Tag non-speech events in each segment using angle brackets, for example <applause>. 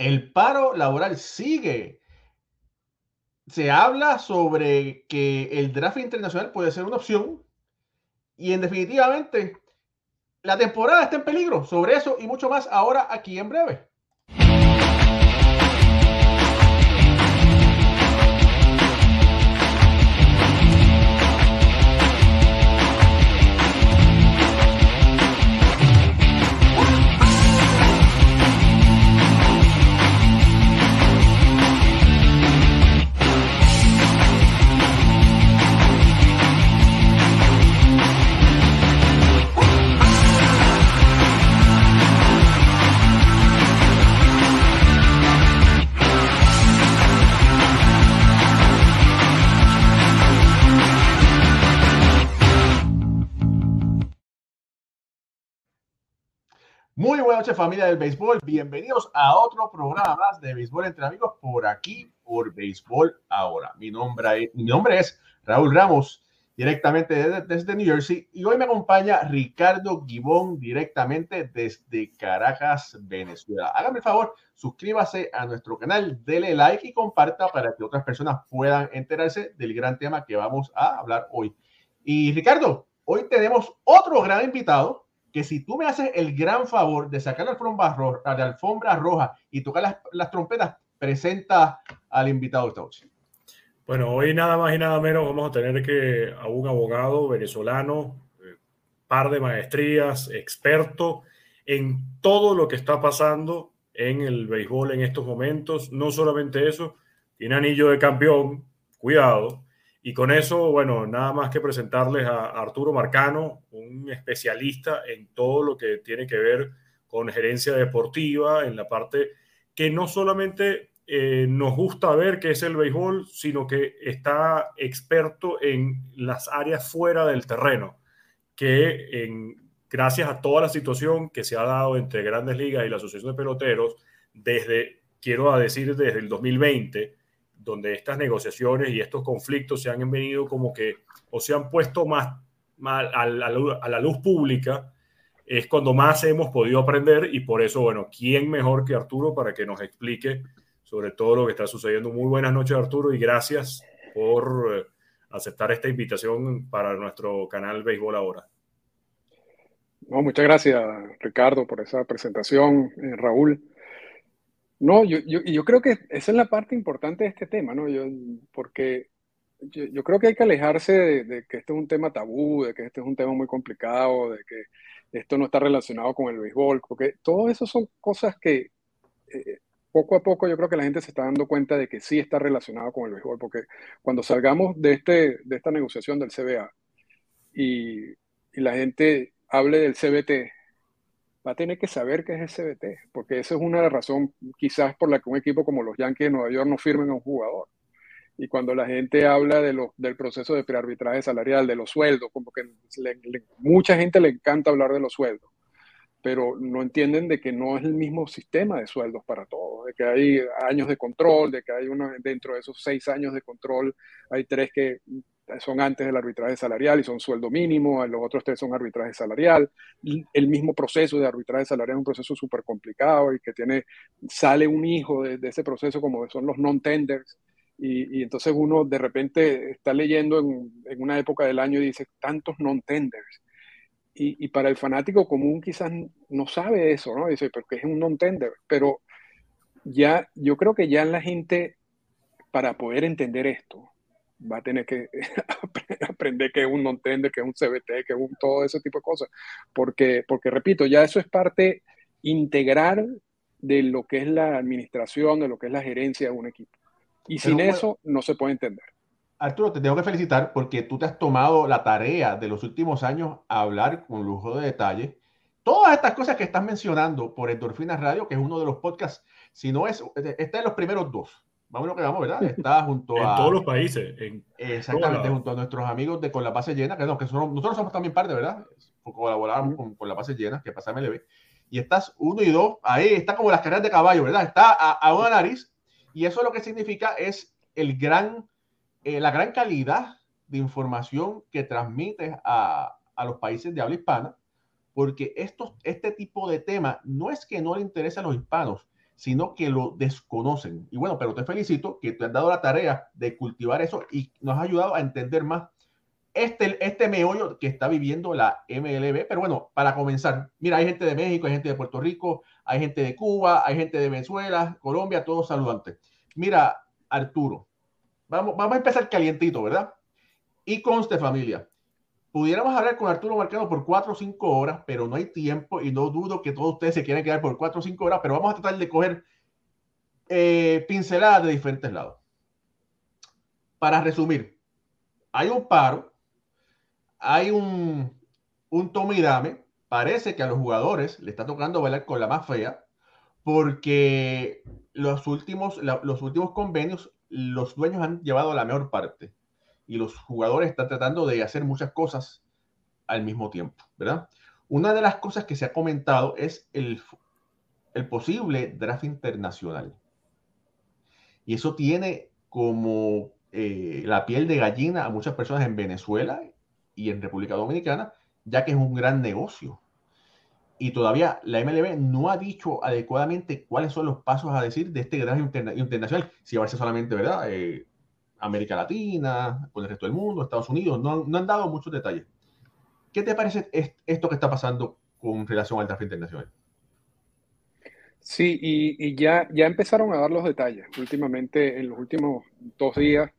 el paro laboral sigue. Se habla sobre que el draft internacional puede ser una opción y en definitivamente la temporada está en peligro. Sobre eso y mucho más ahora aquí en breve. Noches familia del béisbol, bienvenidos a otro programa más de béisbol entre amigos por aquí, por béisbol ahora. Mi nombre, mi nombre es Raúl Ramos, directamente desde, desde, New Jersey, y hoy me acompaña Ricardo Gibón, directamente desde Caracas, Venezuela. Hágame el favor, suscríbase a nuestro canal, dele like y comparta para que otras personas puedan enterarse del gran tema que vamos a hablar hoy. Y Ricardo, hoy tenemos otro gran invitado que si tú me haces el gran favor de sacar la alfombra, roja, la alfombra roja y tocar las, las, trompetas, presenta al invitado esta noche. Bueno, hoy nada más y nada menos vamos a tener que a un abogado venezolano, eh, par de maestrías, experto en todo lo que está pasando en el béisbol en estos momentos. No solamente eso, tiene anillo de campeón, cuidado, y con eso, bueno, nada más que presentarles a Arturo Marcano, un especialista en todo lo que tiene que ver con gerencia deportiva, en la parte que no solamente eh, nos gusta ver que es el béisbol, sino que está experto en las áreas fuera del terreno, que en, gracias a toda la situación que se ha dado entre grandes ligas y la Asociación de Peloteros, desde, quiero decir, desde el 2020, donde estas negociaciones y estos conflictos se han venido como que o se han puesto más, a, la, luz pública, es cuando más hemos podido aprender y por eso, bueno, ¿quién mejor que Arturo para que nos explique sobre todo lo que está sucediendo? Muy buenas noches, Arturo, y gracias por eh, aceptar esta invitación para nuestro canal Béisbol Ahora. No, muchas gracias, Ricardo, por esa presentación, eh, Raúl. No, yo, yo, yo, creo que esa es la parte importante de este tema, ¿no? Yo, porque yo, creo que hay que alejarse de, que este es un tema tabú, de que este es un tema muy complicado, de que esto no está relacionado con el béisbol, porque todo eso son cosas que eh, poco a poco yo creo que la gente se está dando cuenta de que sí está relacionado con el béisbol, porque cuando salgamos de, este, de esta negociación del CBA y, y la gente hable del CBT, va a tener que saber qué es CBT, porque esa es una razón quizás por la que un equipo como los Yankees de Nueva York no firmen a un jugador. Y cuando la gente habla de lo, del proceso de prearbitraje salarial, de los sueldos, como que mucha gente le encanta hablar de los sueldos, pero no entienden de que no es el mismo sistema de sueldos para todos, de que hay años de control, de que hay uno, dentro de esos seis años de control, hay tres que son antes del arbitraje salarial y son sueldo mínimo, los otros tres son arbitraje salarial. El mismo proceso de arbitraje salarial es un proceso súper complicado y que tiene, sale un hijo de, ese proceso como son los non-tenders. Y, entonces uno de repente está leyendo en, una época del año y dice, tantos non-tenders. Y, y, para el fanático común quizás no sabe eso, ¿no? Dice, porque es un non-tender. Pero ya, yo creo que ya la gente, para poder entender esto, va a tener que <laughs> aprender que es un non-tender, que es un CBT, que es un, todo ese tipo de cosas. Porque, porque, repito, ya eso es parte integral de lo que es la administración, de lo que es la gerencia de un equipo. Y sin eso no se puede entender. Arturo, te tengo que felicitar porque tú te has tomado la tarea de los últimos años a hablar con lujo de detalle. Todas estas cosas que estás mencionando por Endorfinas Radio, que es uno de los podcasts, si no es, está en los primeros dos vamos lo que vamos, ¿verdad? Está junto a... En todos los países. exactamente, junto a nuestros amigos de Con la Base Llena, que, no, que nosotros somos también parte, ¿verdad? Colaboramos con, con la Base Llena, que pasa MLB. Y estás uno y dos, ahí está como las carreras de caballo, ¿verdad? Está a, una nariz. Y eso lo que significa es el gran, eh, la gran calidad de información que transmites a, a los países de habla hispana, porque estos, este tipo de tema no es que no le interese a los hispanos, sino que lo desconocen. Y bueno, pero te felicito que te has dado la tarea de cultivar eso y nos ha ayudado a entender más este, este meollo que está viviendo la MLB. Pero bueno, para comenzar, mira, hay gente de México, hay gente de Puerto Rico, hay gente de Cuba, hay gente de Venezuela, Colombia, todos saludantes. Mira, Arturo, vamos, vamos a empezar calientito, ¿verdad? Y conste familia, pudiéramos hablar con Arturo Marcano por cuatro o cinco horas, pero no hay tiempo y no dudo que todos ustedes se quieran quedar por cuatro o cinco horas, pero vamos a tratar de coger eh, pinceladas de diferentes lados. Para resumir, hay un paro, hay un, un y dame, parece que a los jugadores le está tocando bailar con la más fea, porque los últimos, los últimos convenios los dueños han llevado la mejor parte y los jugadores están tratando de hacer muchas cosas al mismo tiempo, ¿verdad? Una de las cosas que se ha comentado es el, el posible draft internacional. Y eso tiene como eh, la piel de gallina a muchas personas en Venezuela y en República Dominicana, ya que es un gran negocio. Y todavía la MLB no ha dicho adecuadamente cuáles son los pasos a decir de este draft internacional. Si va a ser solamente, ¿verdad? Eh, América Latina, con el resto del mundo, Estados Unidos, no, no han dado muchos detalles. ¿Qué te parece esto que está pasando con relación al tráfico internacional? Sí, y, ya, ya empezaron a dar los detalles últimamente, en los últimos dos días,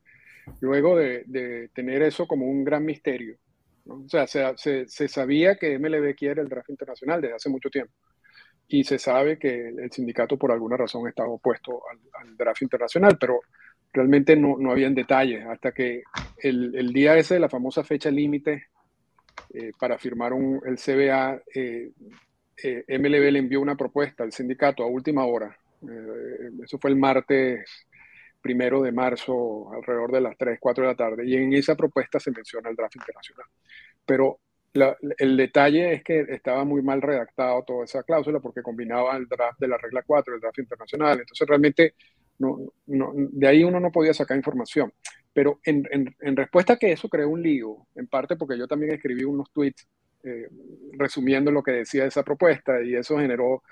luego de, tener eso como un gran misterio. O sea, se, se, sabía que MLB quiere el draft internacional desde hace mucho tiempo. Y se sabe que el sindicato por alguna razón estaba opuesto al, al draft internacional, pero realmente no, no habían detalles hasta que el, el, día ese, la famosa fecha límite eh, para firmar un, el CBA, eh, eh, MLB le envió una propuesta al sindicato a última hora. eso fue el martes primero de marzo, alrededor de las 3, 4 de la tarde, y en esa propuesta se menciona el draft internacional. Pero la, el detalle es que estaba muy mal redactado toda esa cláusula porque combinaba el draft de la regla 4, el draft internacional. Entonces realmente no, no, de ahí uno no podía sacar información. Pero en, en, respuesta a que eso creó un lío, en parte porque yo también escribí unos tweets eh, resumiendo lo que decía esa propuesta y eso generó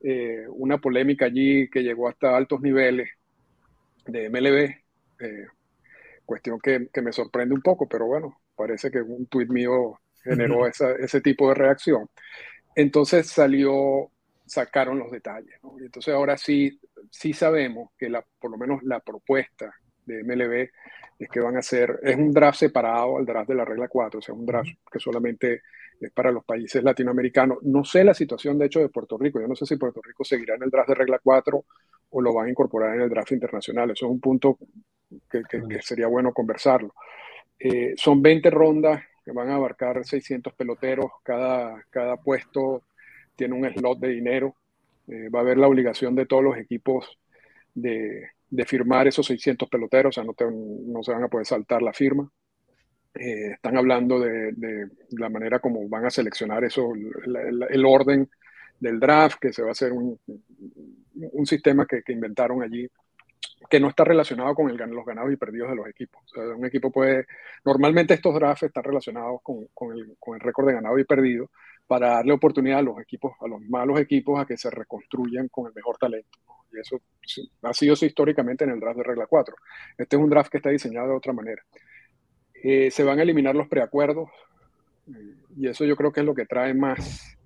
eh, una polémica allí que llegó hasta altos niveles de MLB, eh, cuestión que, que, me sorprende un poco, pero bueno, parece que un tweet mío generó esa, ese tipo de reacción. Entonces salió, sacaron los detalles. ¿no? Y entonces ahora sí sí sabemos que la, por lo menos la propuesta de MLB es que van a hacer, es un draft separado al draft de la regla 4, o sea, un draft que solamente es para los países latinoamericanos. No sé la situación, de hecho, de Puerto Rico. Yo no sé si Puerto Rico seguirá en el draft de regla 4 o lo van a incorporar en el draft internacional. Eso es un punto que, sería bueno conversarlo. Eh, son 20 rondas que van a abarcar 600 peloteros. Cada, cada puesto tiene un slot de dinero. Eh, va a haber la obligación de todos los equipos de, firmar esos 600 peloteros, o sea, no, se van a poder saltar la firma. Eh, están hablando de, la manera como van a seleccionar eso, el, orden del draft, que se va a hacer un, sistema que, inventaron allí que no está relacionado con el, los ganados y perdidos de los equipos. Un equipo puede, normalmente estos drafts están relacionados con, con, el, con el récord de ganado y perdido, para darle oportunidad a los equipos, a los malos equipos, a que se reconstruyan con el mejor talento. Y eso ha sido históricamente en el draft de regla 4. Este es un draft que está diseñado de otra manera. Eh, se van a eliminar los preacuerdos y eso yo creo que es lo que trae más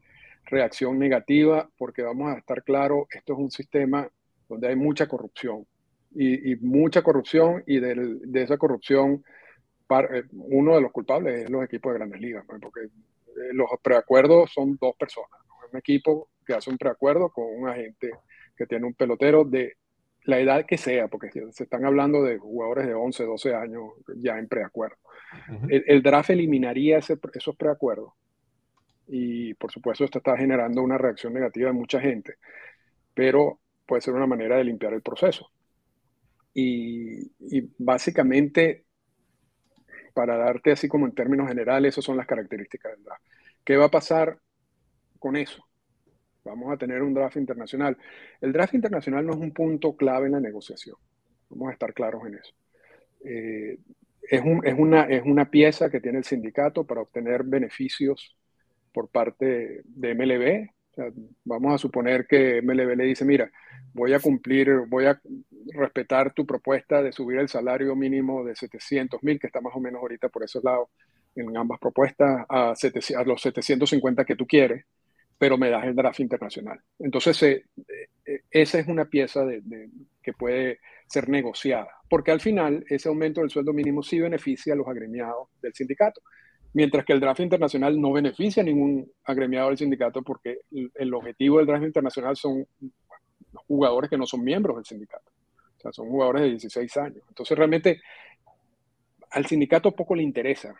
reacción negativa porque vamos a estar claros, esto es un sistema donde hay mucha corrupción y, mucha corrupción y de, esa corrupción eh, uno de los culpables es los equipos de grandes ligas, porque eh, los preacuerdos son dos personas, un equipo que hace un preacuerdo con un agente que tiene un pelotero de la edad que sea, porque se están hablando de jugadores de 11, 12 años ya en preacuerdo. el, draft eliminaría esos preacuerdos y por supuesto esto está generando una reacción negativa de mucha gente, pero puede ser una manera de limpiar el proceso. Y, y básicamente para darte así como en términos generales, esas son las características del draft. ¿Qué va a pasar con eso? Vamos a tener un draft internacional. El draft internacional no es un punto clave en la negociación. Vamos a estar claros en eso. Eh, es, una, es una pieza que tiene el sindicato para obtener beneficios por parte de MLB vamos a suponer que MLB le dice, mira, voy a cumplir, voy a respetar tu propuesta de subir el salario mínimo de 700 mil, que está más o menos ahorita por esos lados en ambas propuestas, a, a los 750 que tú quieres, pero me das el draft internacional. Entonces, eh, eh, esa es una pieza que puede ser negociada, porque al final ese aumento del sueldo mínimo sí beneficia a los agremiados del sindicato mientras que el draft internacional no beneficia a ningún agremiado del sindicato porque el, objetivo del draft internacional son jugadores que no son miembros del sindicato. O sea, son jugadores de 16 años. Entonces, realmente, al sindicato poco le interesa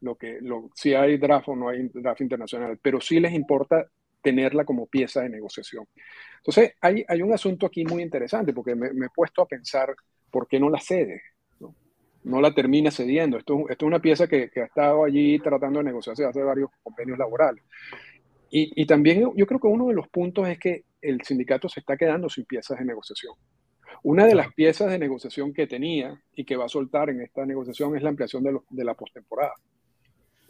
lo que, si hay draft o no hay draft internacional, pero sí les importa tenerla como pieza de negociación. Entonces, hay, hay un asunto aquí muy interesante porque me he puesto a pensar por qué no la cede no la termina cediendo. Esto, esto es una pieza que, ha estado allí tratando de negociarse hace varios convenios laborales. Y, también yo creo que uno de los puntos es que el sindicato se está quedando sin piezas de negociación. Una de las piezas de negociación que tenía y que va a soltar en esta negociación es la ampliación de, la postemporada.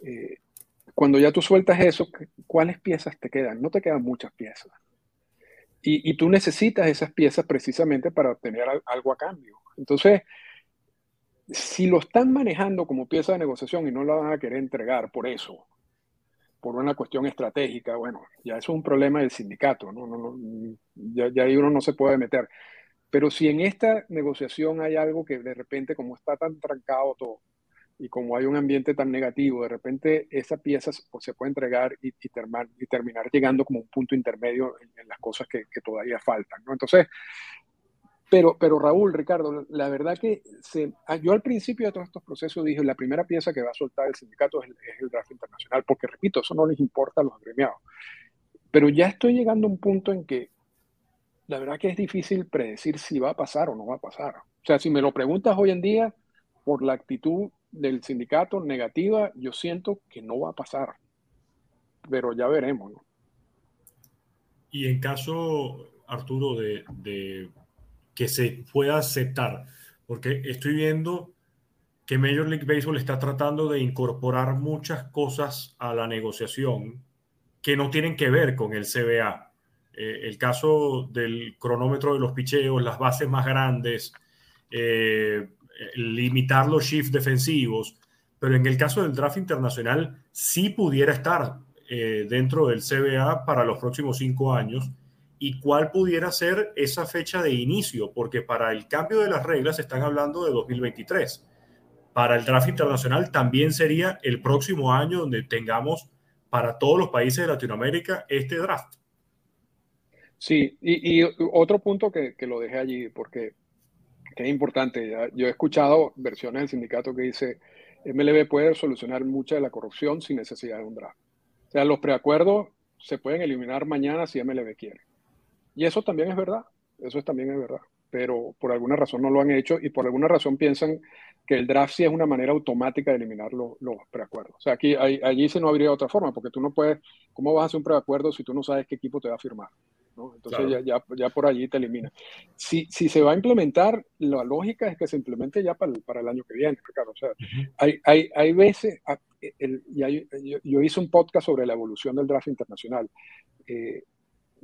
Eh, cuando ya tú sueltas eso, ¿cuáles piezas te quedan? No te quedan muchas piezas. Y, y tú necesitas esas piezas precisamente para obtener algo a cambio. Entonces, si lo están manejando como pieza de negociación y no la van a querer entregar por eso, por una cuestión estratégica, bueno, ya eso es un problema del sindicato, ¿no? no, ya, ya, ahí uno no se puede meter. Pero si en esta negociación hay algo que de repente, como está tan trancado todo, y como hay un ambiente tan negativo, de repente esa pieza se puede entregar y, y, terminar llegando como un punto intermedio en, las cosas que, que, todavía faltan. ¿no? Entonces, pero, pero Raúl, Ricardo, la verdad que ah, yo al principio de todos estos procesos dije, la primera pieza que va a soltar el sindicato es el, draft internacional, porque repito, eso no les importa a los agremiados. Pero ya estoy llegando a un punto en que la verdad que es difícil predecir si va a pasar o no va a pasar. O sea, si me lo preguntas hoy en día, por la actitud del sindicato negativa, yo siento que no va a pasar. Pero ya veremos. ¿no? Y en caso, Arturo, de que se pueda aceptar, porque estoy viendo que Major League Baseball está tratando de incorporar muchas cosas a la negociación que no tienen que ver con el CBA. Eh, el caso del cronómetro de los picheos, las bases más grandes, eh, limitar los shifts defensivos, pero en el caso del draft internacional sí pudiera estar eh, dentro del CBA para los próximos cinco años y cuál pudiera ser esa fecha de inicio, porque para el cambio de las reglas están hablando de 2023. Para el draft internacional también sería el próximo año donde tengamos para todos los países de Latinoamérica este draft. Sí, y, otro punto que, que, lo dejé allí, porque es importante, yo he escuchado versiones del sindicato que dice, MLB puede solucionar mucha de la corrupción sin necesidad de un draft. O sea, los preacuerdos se pueden eliminar mañana si MLB quiere. Y eso también es verdad, eso también es verdad, pero por alguna razón no lo han hecho y por alguna razón piensan que el draft sí es una manera automática de eliminar los, los preacuerdos. O sea, aquí, allí se no habría otra forma, porque tú no puedes, ¿cómo vas a hacer un preacuerdo si tú no sabes qué equipo te va a firmar? Entonces ya, ya, ya, por allí te elimina. Si, si se va a implementar, la lógica es que se implemente ya para el, para el año que viene, Ricardo. O sea, hay, hay, hay veces, ah, el, yo, yo, hice un podcast sobre la evolución del draft internacional. Eh,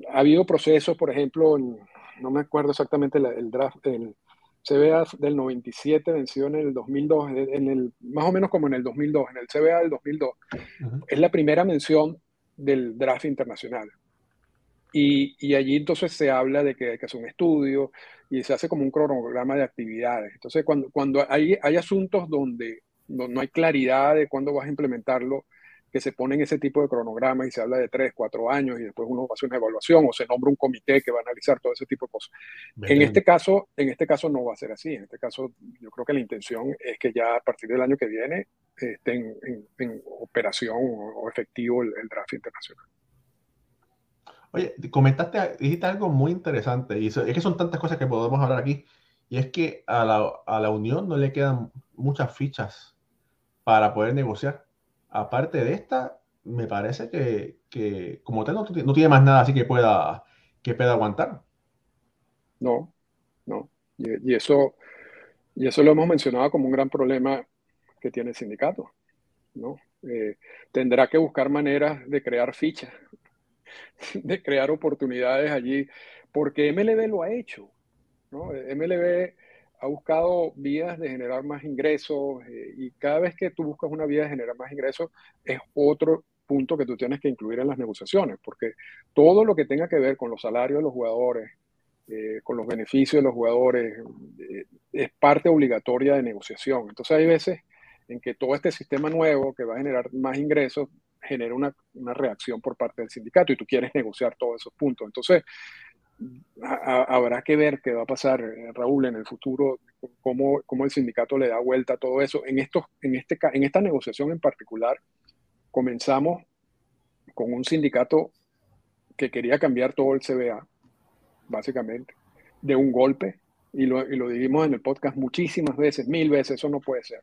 ha habido procesos, por ejemplo, no me acuerdo exactamente el draft, el CBA del 97 venció en el 2002, en el, más o menos como en el 2002, en el CBA del 2002. Es la primera mención del draft internacional. Y, y, allí entonces se habla de que hay que hacer un estudio y se hace como un cronograma de actividades. Entonces, cuando, cuando hay, hay asuntos donde, donde no hay claridad de cuándo vas a implementarlo, que se ponen ese tipo de cronogramas y se habla de tres, cuatro años y después uno hace una evaluación o se nombra un comité que va a analizar todo ese tipo de cosas. En este caso, en este caso no va a ser así. En este caso, yo creo que la intención es que ya a partir del año que viene esté en, operación o, efectivo el, draft internacional. Oye, comentaste, dijiste algo muy interesante y es que son tantas cosas que podemos hablar aquí y es que a la, a la Unión no le quedan muchas fichas para poder negociar aparte de esta, me parece que, como tal no, tiene más nada así que pueda, que pueda aguantar. No, no. Y, eso, y eso lo hemos mencionado como un gran problema que tiene el sindicato. ¿no? Eh, tendrá que buscar maneras de crear fichas <laughs> de crear oportunidades allí, porque MLB lo ha hecho. ¿no? MLB ha buscado vías de generar más ingresos eh, y cada vez que tú buscas una vía de generar más ingresos es otro punto que tú tienes que incluir en las negociaciones, porque todo lo que tenga que ver con los salarios de los jugadores, eh, con los beneficios de los jugadores, eh, es parte obligatoria de negociación. Entonces hay veces en que todo este sistema nuevo que va a generar más ingresos genera una, una reacción por parte del sindicato y tú quieres negociar todos esos puntos. Entonces, habrá que ver qué va a pasar, eh, Raúl, en el futuro, cómo, cómo, el sindicato le da vuelta a todo eso. En, estos, en, este, en esta negociación en particular, comenzamos con un sindicato que quería cambiar todo el CBA, básicamente, de un golpe, y lo, y lo dijimos en el podcast muchísimas veces, mil veces, eso no puede ser,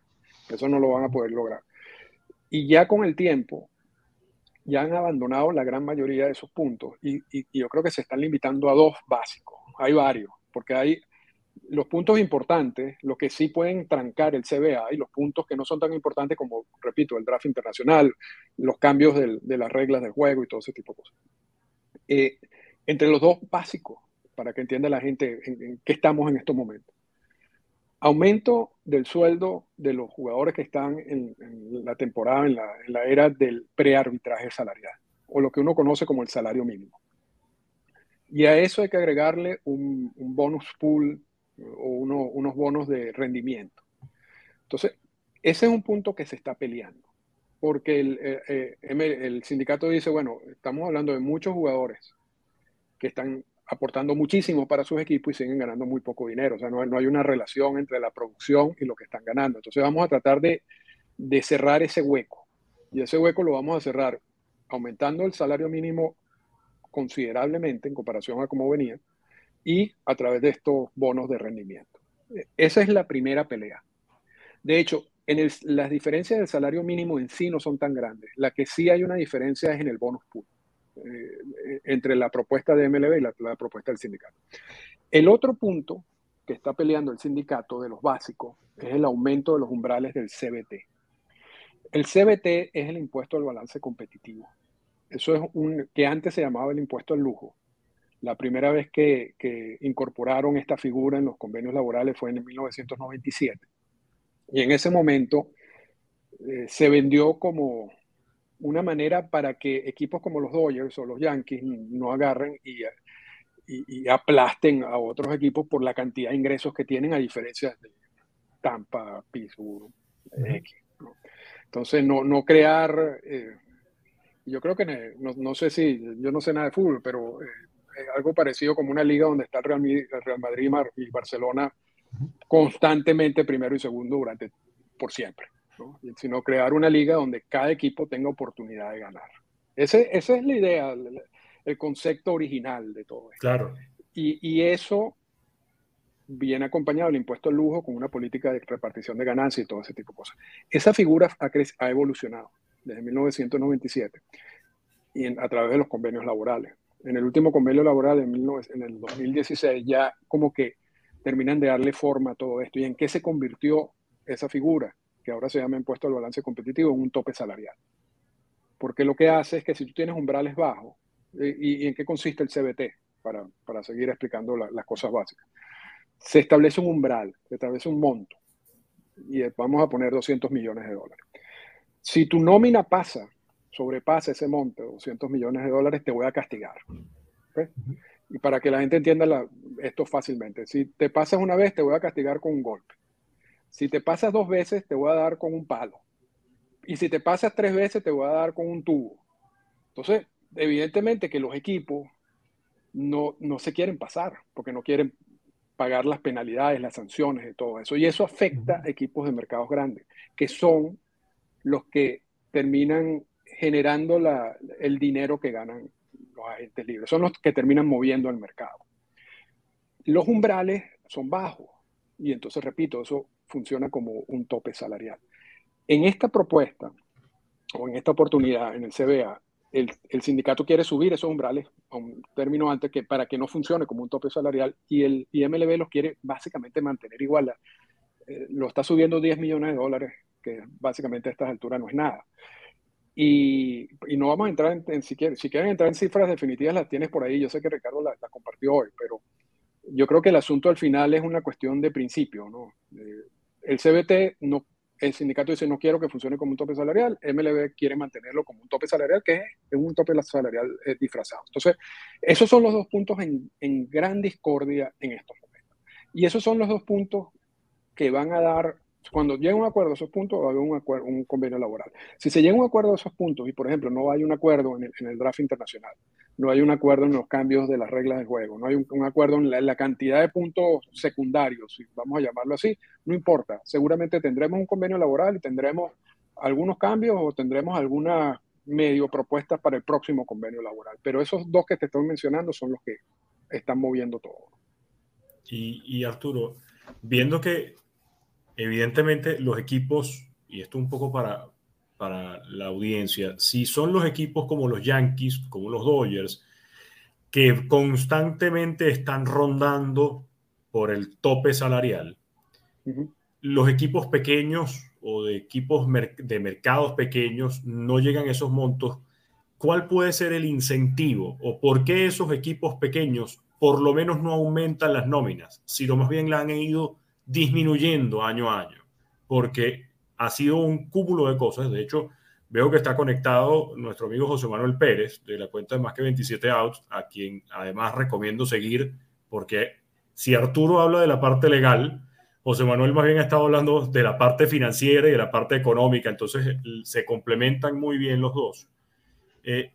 eso no lo van a poder lograr. Y ya con el tiempo, ya han abandonado la gran mayoría de esos puntos y, yo creo que se están limitando a dos básicos. Hay varios, porque hay los puntos importantes, los que sí pueden trancar el CBA y los puntos que no son tan importantes como, repito, el draft internacional, los cambios de las reglas del juego y todo ese tipo de cosas. Eh, entre los dos básicos, para que entienda la gente en qué estamos en estos momentos. Aumento del sueldo de los jugadores que están en, la temporada, en la, era del prearbitraje salarial, o lo que uno conoce como el salario mínimo. Y a eso hay que agregarle un, bonus pool o unos bonos de rendimiento. Entonces, ese es un punto que se está peleando, porque el, eh, eh, el sindicato dice, bueno, estamos hablando de muchos jugadores que están aportando muchísimo para sus equipos y siguen ganando muy poco dinero. O sea, no, no, hay una relación entre la producción y lo que están ganando. Entonces vamos a tratar de, de cerrar ese hueco. Y ese hueco lo vamos a cerrar aumentando el salario mínimo considerablemente en comparación a cómo venía y a través de estos bonos de rendimiento. Esa es la primera pelea. De hecho, en las diferencias del salario mínimo en sí no son tan grandes. La que sí hay una diferencia es en el bonus pool. Eh, entre la propuesta de MLB y la, propuesta del sindicato. El otro punto que está peleando el sindicato de los básicos es el aumento de los umbrales del CBT. El CBT es el impuesto al balance competitivo. Eso es un que antes se llamaba el impuesto al lujo. La primera vez que, que incorporaron esta figura en los convenios laborales fue en 1997. Y en ese momento eh, se vendió como una manera para que equipos como los Dodgers o los Yankees no agarren y, y, aplasten a otros equipos por la cantidad de ingresos que tienen, a diferencia de Tampa, Pittsburgh, X. Entonces, no, no crear, eh, yo creo que no, sé si, yo no sé nada de fútbol, pero eh, algo parecido como una liga donde está el Real, el Real Madrid y Barcelona constantemente primero y segundo durante por siempre sino crear una liga donde cada equipo tenga oportunidad de ganar. Ese, esa es la idea, el, concepto original de todo esto. Claro. Y, y, eso viene acompañado del impuesto al lujo con una política de repartición de ganancias y todo ese tipo de cosas. Esa figura ha, ha evolucionado desde 1997 y a través de los convenios laborales. En el último convenio laboral en, en el 2016 ya como que terminan de darle forma a todo esto. ¿Y en qué se convirtió esa figura? Que ahora se llama impuesto al balance competitivo, en un tope salarial. Porque lo que hace es que si tú tienes umbrales bajos, eh, ¿y, en qué consiste el CBT? Para, para seguir explicando las cosas básicas. Se establece un umbral, se establece un monto, y vamos a poner 200 millones de dólares. Si tu nómina pasa, sobrepasa ese monto, 200 millones de dólares, te voy a castigar. Y para que la gente entienda esto fácilmente, si te pasas una vez, te voy a castigar con un golpe. Si te pasas dos veces, te voy a dar con un palo. Y si te pasas tres veces, te voy a dar con un tubo. Entonces, evidentemente que los equipos no, no se quieren pasar, porque no quieren pagar las penalidades, las sanciones y todo eso. Y eso afecta a equipos de mercados grandes, que son los que terminan generando la, el dinero que ganan los agentes libres. Son los que terminan moviendo el mercado. Los umbrales son bajos. Y entonces, repito, eso funciona como un tope salarial. En esta propuesta, o en esta oportunidad, en el CBA, el, sindicato quiere subir esos umbrales a un término antes que para que no funcione como un tope salarial y el IMLB los quiere básicamente mantener igual. Eh, lo está subiendo 10 millones de dólares, que básicamente a estas alturas no es nada. Y, y, no vamos a entrar en, si, quieren, si quieren entrar en cifras definitivas, las tienes por ahí. Yo sé que Ricardo las la compartió hoy, pero yo creo que el asunto al final es una cuestión de principio. ¿no? Eh, el CBT, no, el sindicato dice no quiero que funcione como un tope salarial, MLB quiere mantenerlo como un tope salarial, que es, un tope salarial eh, disfrazado. Entonces, esos son los dos puntos en, en gran discordia en estos momentos. Y esos son los dos puntos que van a dar cuando llegue un acuerdo a esos puntos, va a haber un, acuerdo, un convenio laboral. Si se llega un acuerdo a esos puntos y, por ejemplo, no hay un acuerdo en el, draft internacional, no hay un acuerdo en los cambios de las reglas del juego, no hay un, acuerdo en la, cantidad de puntos secundarios, si vamos a llamarlo así, no importa. Seguramente tendremos un convenio laboral y tendremos algunos cambios o tendremos alguna medio propuesta para el próximo convenio laboral. Pero esos dos que te estoy mencionando son los que están moviendo todo. Y Arturo, viendo que evidentemente los equipos, y esto un poco para, para la audiencia, si son los equipos como los Yankees, como los Dodgers, que constantemente están rondando por el tope salarial, los equipos pequeños o de equipos de mercados pequeños no llegan a esos montos, ¿cuál puede ser el incentivo o por qué esos equipos pequeños por lo menos no aumentan las nóminas, sino más bien la han ido disminuyendo año a año, porque ha sido un cúmulo de cosas. De hecho, veo que está conectado nuestro amigo José Manuel Pérez de la cuenta de Más que 27 Outs, a quien además recomiendo seguir, porque si Arturo habla de la parte legal, José Manuel más bien ha estado hablando de la parte financiera y de la parte económica, entonces se complementan muy bien los dos. Eh,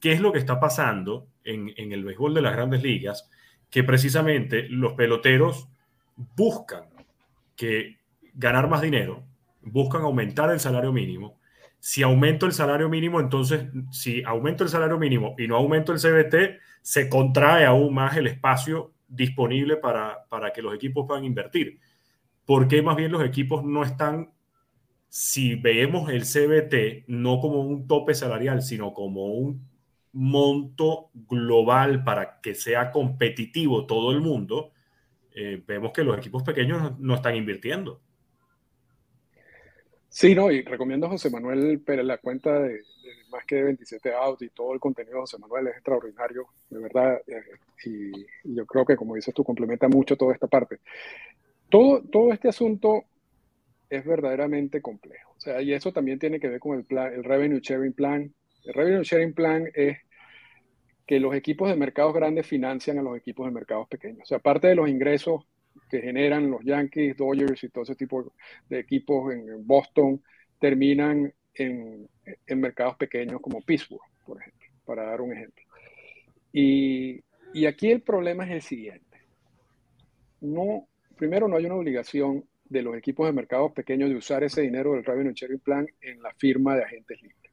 ¿Qué es lo que está pasando en, en el béisbol de las grandes ligas? Que precisamente los peloteros buscan que ganar más dinero, buscan aumentar el salario mínimo. Si aumento el salario mínimo, entonces, si aumento el salario mínimo y no aumento el CBT, se contrae aún más el espacio disponible para, para que los equipos puedan invertir. ¿Por qué más bien los equipos no están, si vemos el CBT, no como un tope salarial, sino como un monto global para que sea competitivo todo el mundo? Eh, vemos que los equipos pequeños no, están invirtiendo. Sí, no, y recomiendo a José Manuel Pérez la cuenta de, más que 27 out y todo el contenido de José Manuel es extraordinario, de verdad, eh, y, yo creo que como dices tú, complementa mucho toda esta parte. Todo, todo este asunto es verdaderamente complejo, o sea, y eso también tiene que ver con el, plan, el Revenue Sharing Plan. El Revenue Sharing Plan es que los equipos de mercados grandes financian a los equipos de mercados pequeños. O sea, aparte de los ingresos que generan los Yankees, Dodgers y todo ese tipo de equipos en Boston, terminan en, en mercados pequeños como Pittsburgh, por ejemplo, para dar un ejemplo. Y, y aquí el problema es el siguiente. No, primero, no hay una obligación de los equipos de mercados pequeños de usar ese dinero del Revenue Sharing Plan en la firma de agentes libres.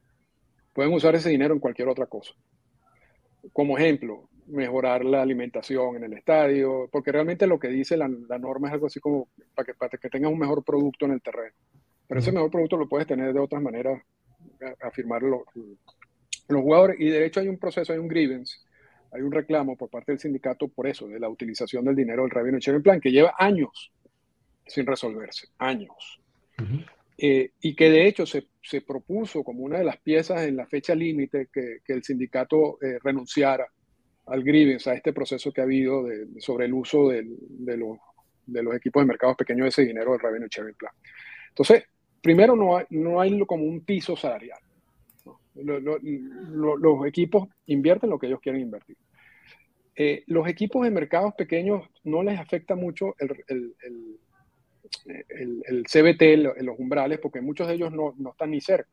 Pueden usar ese dinero en cualquier otra cosa como ejemplo, mejorar la alimentación en el estadio, porque realmente lo que dice la, norma es algo así como para que, para que tengas un mejor producto en el terreno. Pero ese mejor producto lo puedes tener de otras maneras, afirmar los, los jugadores. Y de hecho hay un proceso, hay un grievance, hay un reclamo por parte del sindicato por eso, de la utilización del dinero del Revenue Sharing Plan, que lleva años sin resolverse, años. Eh, y que de hecho se, se, propuso como una de las piezas en la fecha límite que, que, el sindicato eh, renunciara al grievance, a este proceso que ha habido de, sobre el uso de, los, de, los, equipos de mercados pequeños de ese dinero del Revenue Sharing Plan. Entonces, primero no hay, no hay como un piso salarial. los equipos invierten lo que ellos quieren invertir. Eh, los equipos de mercados pequeños no les afecta mucho el, el, CBT los umbrales, porque muchos de ellos no, no, están ni cerca.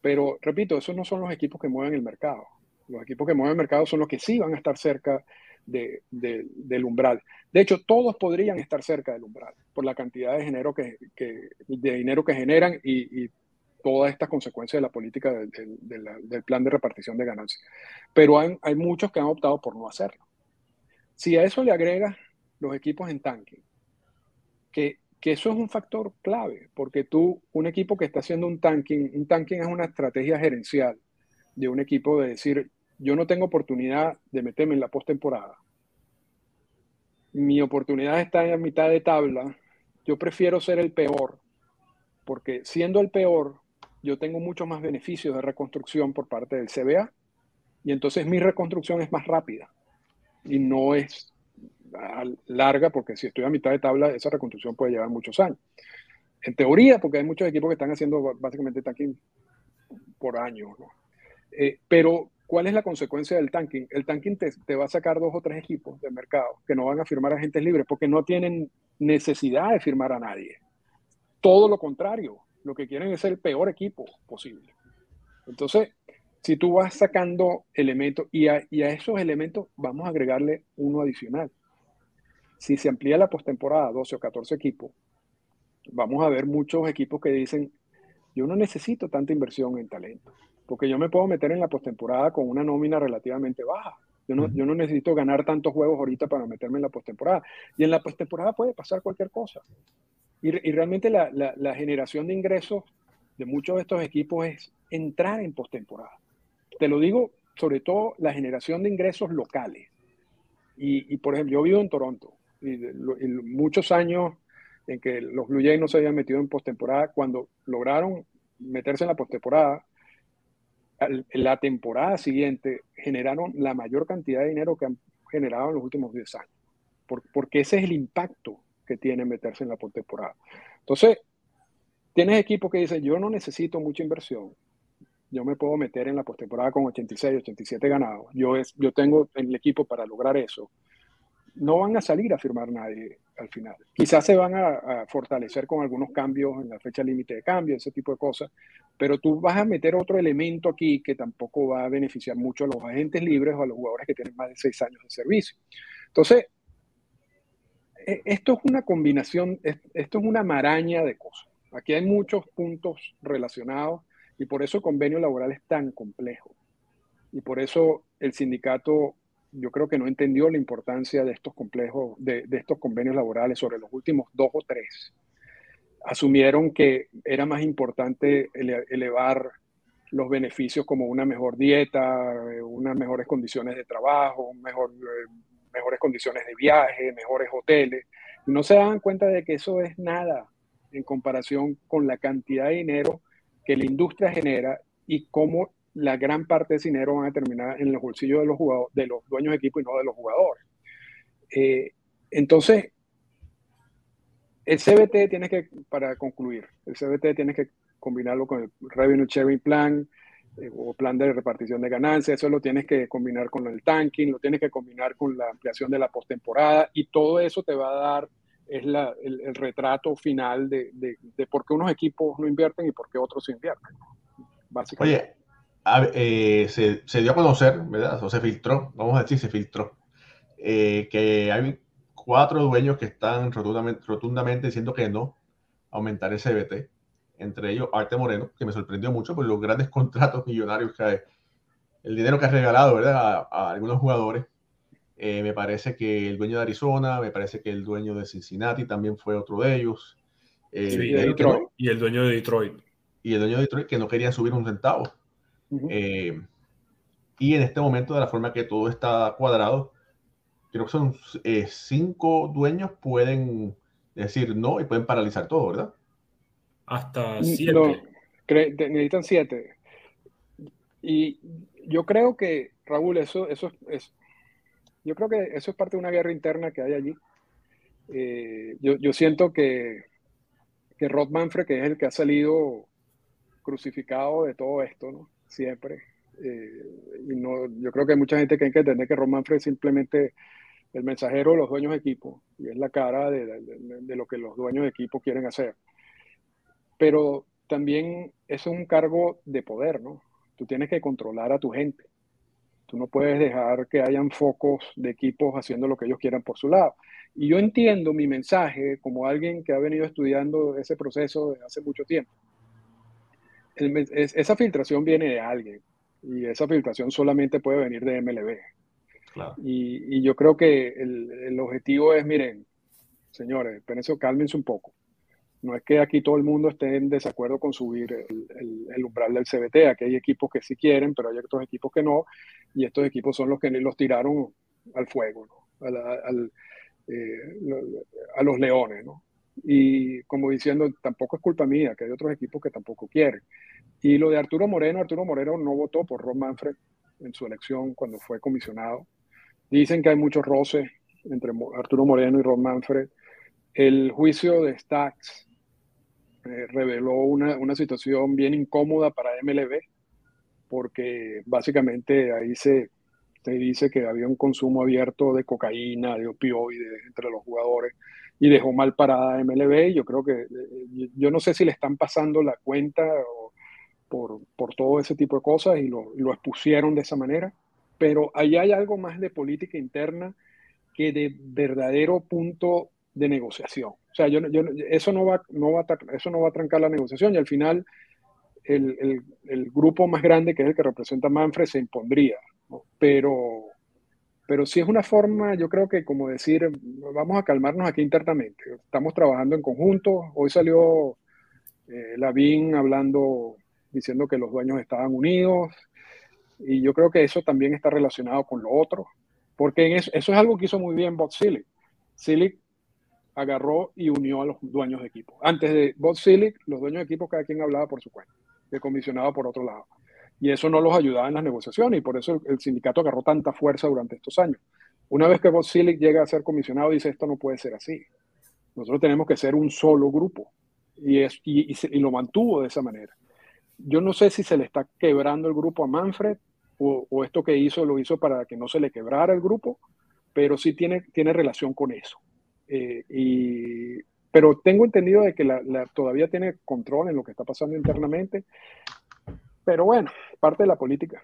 Pero, repito, esos no son los equipos que mueven el mercado. Los equipos que mueven el mercado son los que sí van a estar cerca de, del umbral. De hecho, todos podrían estar cerca del umbral por la cantidad de dinero que, que de dinero que generan y, y, todas estas consecuencias de la política del, del, plan de repartición de ganancias. Pero hay, hay muchos que han optado por no hacerlo. Si a eso le agregas los equipos en tanque, que que eso es un factor clave, porque tú, un equipo que está haciendo un tanking, un tanking es una estrategia gerencial de un equipo de decir, yo no tengo oportunidad de meterme en la postemporada. Mi oportunidad está en mitad de tabla. Yo prefiero ser el peor, porque siendo el peor, yo tengo muchos más beneficios de reconstrucción por parte del CBA y entonces mi reconstrucción es más rápida y no es larga porque si estoy a mitad de tabla esa reconstrucción puede llevar muchos años. En teoría, porque hay muchos equipos que están haciendo básicamente tanking por años. Eh, pero, ¿cuál es la consecuencia del tanking? El tanking te, va a sacar dos o tres equipos del mercado que no van a firmar agentes libres porque no tienen necesidad de firmar a nadie. Todo lo contrario, lo que quieren es el peor equipo posible. Entonces, si tú vas sacando elementos y a, y a esos elementos vamos a agregarle uno adicional. Si se amplía la postemporada a 12 o 14 equipos, vamos a ver muchos equipos que dicen, yo no necesito tanta inversión en talento, porque yo me puedo meter en la postemporada con una nómina relativamente baja. Yo no, yo no necesito ganar tantos juegos ahorita para meterme en la postemporada. Y en la postemporada puede pasar cualquier cosa. Y, realmente la, la, generación de ingresos de muchos de estos equipos es entrar en postemporada. Te lo digo, sobre todo la generación de ingresos locales. Y, y por ejemplo, yo vivo en Toronto y, muchos años en que los Blue Jays no se habían metido en postemporada, cuando lograron meterse en la postemporada, la temporada siguiente generaron la mayor cantidad de dinero que han generado en los últimos 10 años. porque ese es el impacto que tiene meterse en la postemporada. Entonces, tienes equipos que dicen, yo no necesito mucha inversión, yo me puedo meter en la postemporada con 86, 87 ganados, yo, es, yo tengo el equipo para lograr eso. No van a salir a firmar nadie al final. Quizás se van a, fortalecer con algunos cambios en la fecha límite de cambio, ese tipo de cosas, pero tú vas a meter otro elemento aquí que tampoco va a beneficiar mucho a los agentes libres o a los jugadores que tienen más de seis años de servicio. Entonces, e, esto es una combinación, esto es una maraña de cosas. Aquí hay muchos puntos relacionados y por eso el convenio laboral es tan complejo. Y por eso el sindicato, yo creo que no entendió la importancia de estos complejos, de, estos convenios laborales sobre los últimos dos o tres. Asumieron que era más importante elevar los beneficios como una mejor dieta, unas mejores condiciones de trabajo, mejor eh, mejores condiciones de viaje, mejores hoteles. no se dan cuenta de que eso es nada en comparación con la cantidad de dinero que la industria genera y cómo la gran parte de ese dinero van a terminar en los bolsillos de los, jugadores, de los dueños de equipo y no de los jugadores. Eh, entonces, el CBT tiene que, para concluir, el CBT tiene que combinarlo con el Revenue Sharing Plan, eh, o plan de repartición de ganancias, eso lo tienes que combinar con el tanking, lo tienes que combinar con la ampliación de la postemporada y todo eso te va a dar es la, el, retrato final de, de, por qué unos equipos no invierten y por qué otros invierten. Básicamente. Oye, eh, se, se, dio a conocer, ¿verdad? O se filtró, vamos a decir, se filtró, eh, que hay cuatro dueños que están rotundamente, rotundamente diciendo que no aumentar el CBT entre ellos Arte Moreno, que me sorprendió mucho por los grandes <laughs> contratos millonarios que hay, el dinero que ha regalado ¿verdad? A, algunos jugadores. Eh, me parece que el dueño de Arizona, me parece que el dueño de Cincinnati también fue otro de ellos. Eh, y, el dueño de Detroit. Y el dueño de Detroit que no quería subir un centavo. Eh, y en este momento, de la forma que todo está cuadrado, creo que son cinco dueños pueden decir no y pueden paralizar todo, ¿verdad? Hasta siete. necesitan siete. Y yo creo que, Raúl, eso, eso es, yo creo que eso es parte de una guerra interna que hay allí. Eh, yo, yo, siento que, que Rod Manfred, que es el que ha salido crucificado de todo esto, ¿no? Siempre. Eh, y no, yo creo que hay mucha gente que hay que entender que Rod Manfred simplemente el mensajero de los dueños de equipo y es la cara de, lo que los dueños de equipo quieren hacer pero también es un cargo de poder, ¿no? Tú tienes que controlar a tu gente. Tú no puedes dejar que hayan focos de equipos haciendo lo que ellos quieran por su lado. Y yo entiendo mi mensaje como alguien que ha venido estudiando ese proceso desde hace mucho tiempo. esa filtración viene de alguien y esa filtración solamente puede venir de MLB. Y, yo creo que el, el, objetivo es, miren, señores, eso cálmense un poco. No es que aquí todo el mundo esté en desacuerdo con subir el, umbral del CBT. Aquí hay equipos que sí quieren, pero hay otros equipos que no. Y estos equipos son los que los tiraron al fuego, ¿no? Eh, a los leones. y como diciendo, tampoco es culpa mía, que hay otros equipos que tampoco quieren. Y lo de Arturo Moreno, Arturo Moreno no votó por Ron Manfred en su elección cuando fue comisionado. Dicen que hay muchos roces entre Arturo Moreno y Ron Manfred. El juicio de Stacks eh, reveló una, una, situación bien incómoda para MLB, porque básicamente ahí se, se dice que había un consumo abierto de cocaína, de opioides entre los jugadores y dejó mal parada a MLB. Yo creo que, eh, yo no sé si le están pasando la cuenta por, por, todo ese tipo de cosas y lo, lo, expusieron de esa manera, pero ahí hay algo más de política interna que de verdadero punto de negociación. O sea, yo, eso, no va, no va a, eso no va a trancar la negociación y al final el, el, el grupo más grande, que es el que representa Manfred, se impondría. Pero, pero sí es una forma, yo creo que como decir, vamos a calmarnos aquí internamente. Estamos trabajando en conjunto. Hoy salió eh, Lavín hablando, diciendo que los dueños estaban unidos. Y yo creo que eso también está relacionado con lo otro. Porque eso, eso, es algo que hizo muy bien Bob Silic. Silic agarró y unió a los dueños de equipo. Antes de Bob Silic, los dueños de equipo cada quien hablaba por su cuenta, de comisionado por otro lado y eso no los ayudaba en las negociaciones y por eso el, sindicato agarró tanta fuerza durante estos años. Una vez que Bob Silic llega a ser comisionado, dice esto no puede ser así. Nosotros tenemos que ser un solo grupo y, es, y, y, lo mantuvo de esa manera. Yo no sé si se le está quebrando el grupo a Manfred o, esto que hizo lo hizo para que no se le quebrara el grupo, pero sí tiene, tiene relación con eso. Eh, y, pero tengo entendido de que la, todavía tiene control en lo que está pasando internamente pero bueno, parte de la política.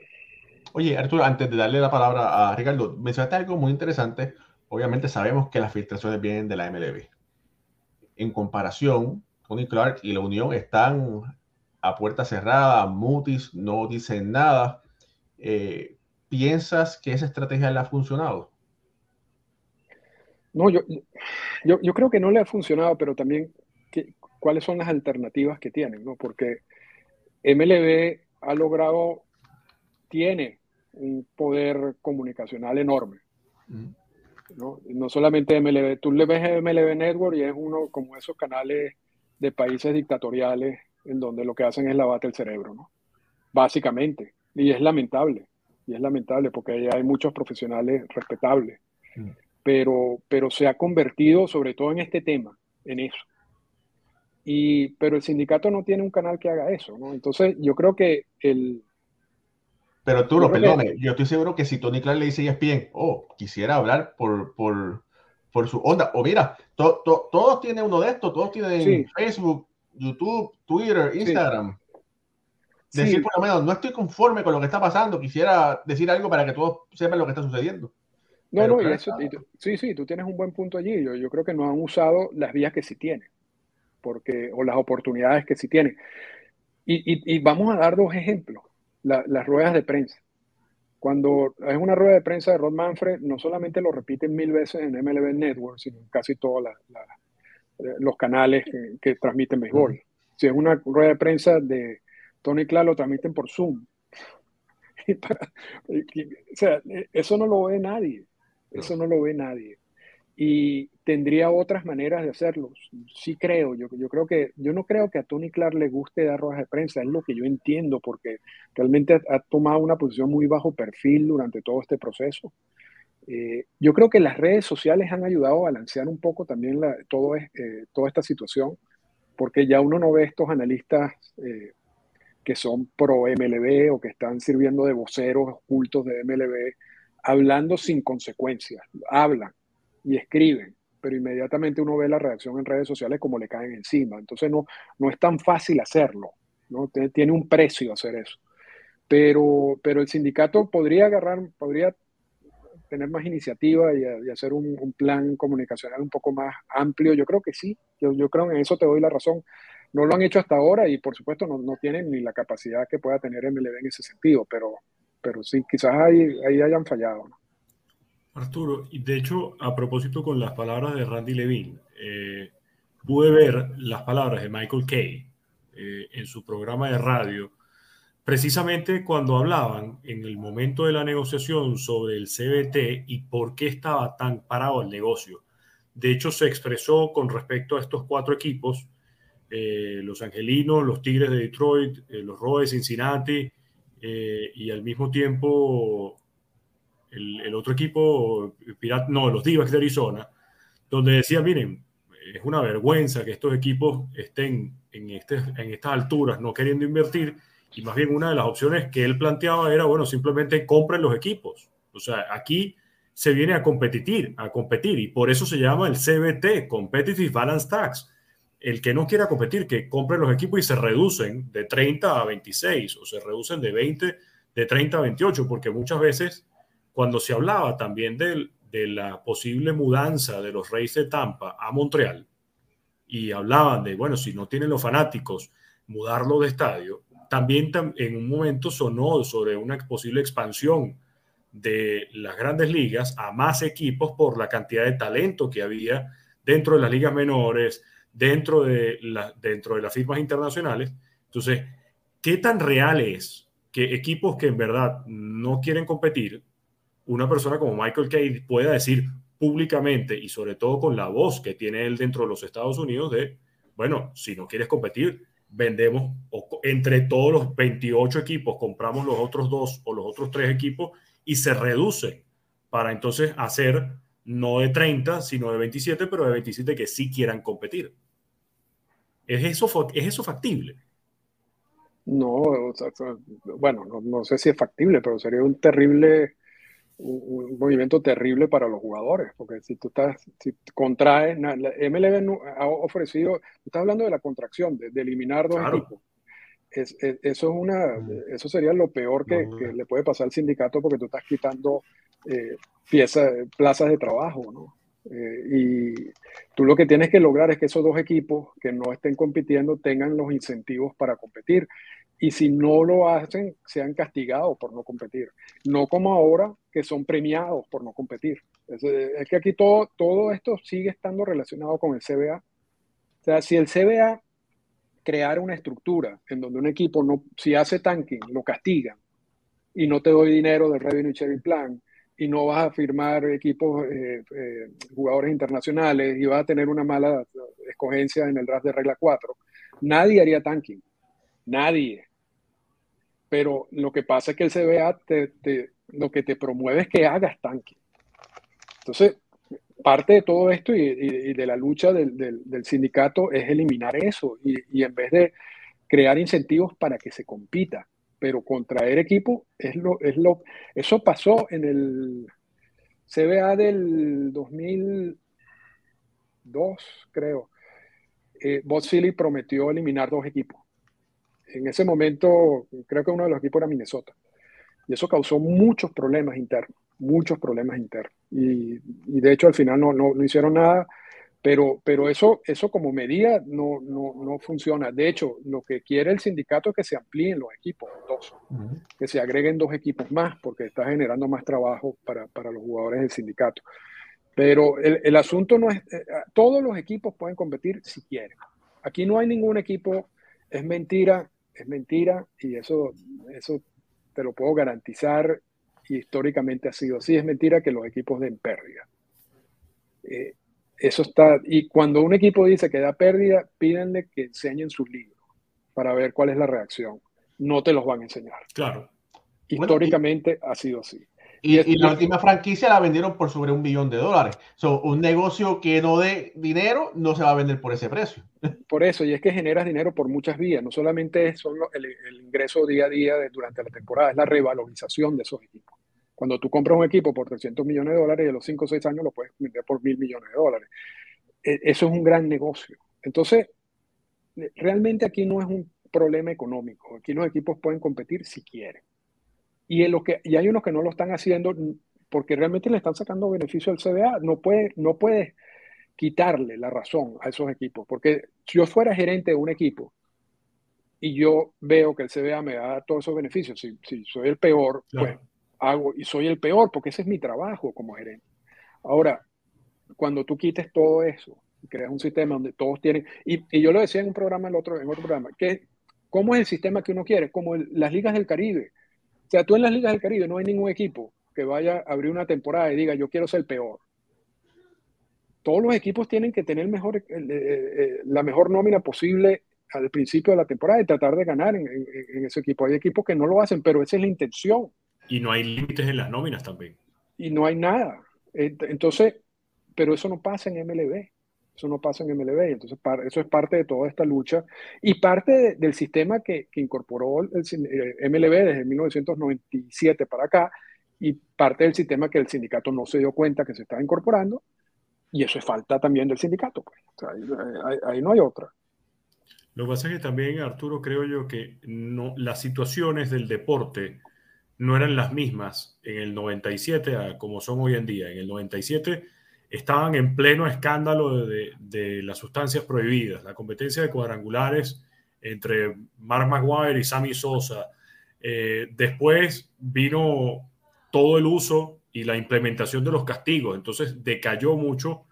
Oye, Arturo, antes de darle la palabra a Ricardo, mencionaste algo muy interesante. Obviamente sabemos que las filtraciones vienen de la MLB. En comparación, Tony Clark y la Unión están a puerta cerrada, mutis, no dicen nada. Eh, ¿Piensas que esa estrategia le ha funcionado? No, yo, yo, yo creo que no le ha funcionado, pero también cuáles son las alternativas que tienen, ¿no? Porque MLB ha logrado, tiene un poder comunicacional enorme. ¿no? no solamente MLB, tú le ves MLB Network y es uno como esos canales de países dictatoriales en donde lo que hacen es lavarte el cerebro, ¿no? Básicamente. Y es lamentable, y es lamentable porque hay muchos profesionales respetables, pero, pero se ha convertido sobre todo en este tema, en eso. Y, pero el sindicato no tiene un canal que haga eso, ¿no? Entonces, yo creo que el... Pero tú, perdón, yo estoy seguro que si Tony Clark le dice a ESPN, oh, quisiera hablar por, por, por su onda, o mira, todos tienen uno de estos, todos tienen Facebook, YouTube, Twitter, Instagram. Decir por lo menos, no estoy conforme con lo que está pasando, quisiera decir algo para que todos sepan lo que está sucediendo. No, no, y eso, sí, sí, tú tienes un buen punto allí. Yo, yo creo que no han usado las vías que sí tienen porque, o las oportunidades que sí tienen. Y, y, vamos a dar dos ejemplos, las ruedas de prensa. Cuando es una rueda de prensa de Rod Manfred, no solamente lo repiten mil veces en MLB Network, sino en casi todos los canales que, transmiten béisbol. Si es una rueda de prensa de Tony Clark, lo transmiten por Zoom. <laughs> o sea, eso no lo ve nadie. Eso no lo ve nadie y tendría otras maneras de hacerlo. Sí creo, yo, yo creo que, yo no creo que a Tony Clark le guste dar ruedas de prensa, es lo que yo entiendo, porque realmente ha, tomado una posición muy bajo perfil durante todo este proceso. Eh, yo creo que las redes sociales han ayudado a balancear un poco también la, todo, eh, toda esta situación, porque ya uno no ve estos analistas eh, que son pro MLB o que están sirviendo de voceros ocultos de MLB, hablando sin consecuencias, hablan y escriben, pero inmediatamente uno ve la reacción en redes sociales como le caen encima. Entonces no, no es tan fácil hacerlo, ¿no? Tiene un precio hacer eso. Pero, pero el sindicato podría agarrar, podría tener más iniciativa y, hacer un, plan comunicacional un poco más amplio. Yo creo que sí, yo, yo, creo en eso te doy la razón. No lo han hecho hasta ahora y por supuesto no, no tienen ni la capacidad que pueda tener MLB en ese sentido, pero, pero sí, quizás ahí, ahí hayan fallado. ¿no? Arturo, y de hecho, a propósito con las palabras de Randy Levine, eh, pude ver las palabras de Michael Kay eh, en su programa de radio, precisamente cuando hablaban en el momento de la negociación sobre el CBT y por qué estaba tan parado el negocio. de hecho se expresó con respecto a estos cuatro equipos, eh, los Angelinos, los Tigres de Detroit, eh, los Rojos de Cincinnati y al mismo tiempo el, otro equipo, no, los Divas de Arizona, donde decía, miren, es una vergüenza que estos equipos estén en, este, en estas alturas no queriendo invertir y más bien una de las opciones que él planteaba era, bueno, simplemente compren los equipos. O sea, aquí se viene a competir, a competir y por eso se llama el CBT, Competitive Balance Tax. El que no quiera competir, que compre los equipos y se reducen de 30 a 26 o se reducen de 20, de 30 a 28, porque muchas veces cuando se hablaba también de, de la posible mudanza de los Reyes de Tampa a Montreal y hablaban de, bueno, si no tienen los fanáticos, mudarlo de estadio, también en un momento sonó sobre una posible expansión de las grandes ligas a más equipos por la cantidad de talento que había dentro de las ligas menores, dentro de, la, dentro de las firmas internacionales. Entonces, ¿qué tan real es que equipos que en verdad no quieren competir, una persona como Michael Kay pueda decir públicamente y sobre todo con la voz que tiene él dentro de los Estados Unidos de, bueno, si no quieres competir, vendemos entre todos los 28 equipos, compramos los otros dos o los otros tres equipos y se reduce para entonces hacer no de 30, sino de 27, pero de 27 que sí quieran competir. ¿Es eso, es eso factible? No, bueno, no, sé si es factible, pero sería un terrible, un, movimiento terrible para los jugadores, porque si tú estás, si contraes, la MLB ha ofrecido, estás hablando de la contracción, de, eliminar dos equipos eso, es una, eso sería lo peor que, le puede pasar al sindicato porque tú estás quitando eh, piezas, plazas de trabajo, ¿no? Eh, y tú lo que tienes que lograr es que esos dos equipos que no estén compitiendo tengan los incentivos para competir. Y si no lo hacen, sean castigados por no competir. No como ahora, que son premiados por no competir. Es, es que aquí todo, todo esto sigue estando relacionado con el CBA. O sea, si el CBA crear una estructura en donde un equipo, no, si hace tanking, lo castigan y no te doy dinero del Revenue Sharing Plan y no vas a firmar equipos, eh, eh, jugadores internacionales y vas a tener una mala escogencia en el draft de regla 4, nadie haría tanking. Nadie. Pero lo que pasa es que el CBA te, lo que te promueve es que hagas tanking. Entonces, parte de todo esto y, de la lucha del, sindicato es eliminar eso y, en vez de crear incentivos para que se compita, pero contraer equipo es lo, es lo, eso pasó en el CBA del 2002, creo. Eh, Bob prometió eliminar dos equipos. En ese momento, creo que uno de los equipos era Minnesota. Y eso causó muchos problemas internos muchos problemas internos. Y, de hecho al final no, no, no, hicieron nada, pero, pero eso, eso como medida no, no, no, funciona. De hecho, lo que quiere el sindicato es que se amplíen los equipos, dos, que se agreguen dos equipos más, porque está generando más trabajo para, para los jugadores del sindicato. Pero el, el asunto no es, eh, todos los equipos pueden competir si quieren. Aquí no hay ningún equipo, es mentira, es mentira, y eso, eso te lo puedo garantizar y históricamente ha sido así. Es mentira que los equipos den pérdida. Eh, eso está, y cuando un equipo dice que da pérdida, pídenle que enseñen sus libros para ver cuál es la reacción. No te los van a enseñar. Claro. Históricamente ha sido así. Y, la última franquicia la vendieron por sobre un billón de dólares. So, un negocio que no dé dinero no se va a vender por ese precio. <laughs> Por eso, y es que generas dinero por muchas vías. No solamente es solo el, ingreso día a día durante la temporada, es la revalorización de esos equipos. Cuando tú compras un equipo por 300 millones de dólares y a los 5 o 6 años lo puedes vender por mil millones de dólares. E, eso es un gran negocio. Entonces, realmente aquí no es un problema económico. Aquí los equipos pueden competir si quieren. Y, en lo que, y hay unos que no lo están haciendo porque realmente le están sacando beneficio al CBA. No puede, no puede quitarle la razón a esos equipos. Porque si yo fuera gerente de un equipo y yo veo que el CBA me da todos esos beneficios, si, si soy el peor, pues hago y soy el peor porque ese es mi trabajo como gerente. Ahora, cuando tú quites todo eso y creas un sistema donde todos tienen, y, y, yo lo decía en un programa, en otro, en otro programa, que ¿cómo es el sistema que uno quiere? Como las ligas del Caribe. O sea, tú en las ligas del Caribe no hay ningún equipo que vaya a abrir una temporada y diga, yo quiero ser el peor. todos los equipos tienen que tener mejor, eh, eh, la mejor nómina posible al principio de la temporada y tratar de ganar en, ese equipo. Hay equipos que no lo hacen, pero esa es la intención. Y no hay límites en las nóminas también. Y no hay nada. Entonces, pero eso no pasa en MLB. Eso no pasa en MLB. Entonces, eso es parte de toda esta lucha y parte del sistema que, que incorporó el, el, MLB desde 1997 para acá y parte del sistema que el sindicato no se dio cuenta que se estaba incorporando y eso es falta también del sindicato. Pues. ahí, no hay otra. Lo que pasa es que también, Arturo, creo yo que no, las situaciones del deporte no eran las mismas en el 97 como son hoy en día. En el 97 estaban en pleno escándalo de, de, las sustancias prohibidas, la competencia de cuadrangulares entre Mark Maguire y Sammy Sosa. Eh, después vino todo el uso y la implementación de los castigos. Entonces decayó mucho,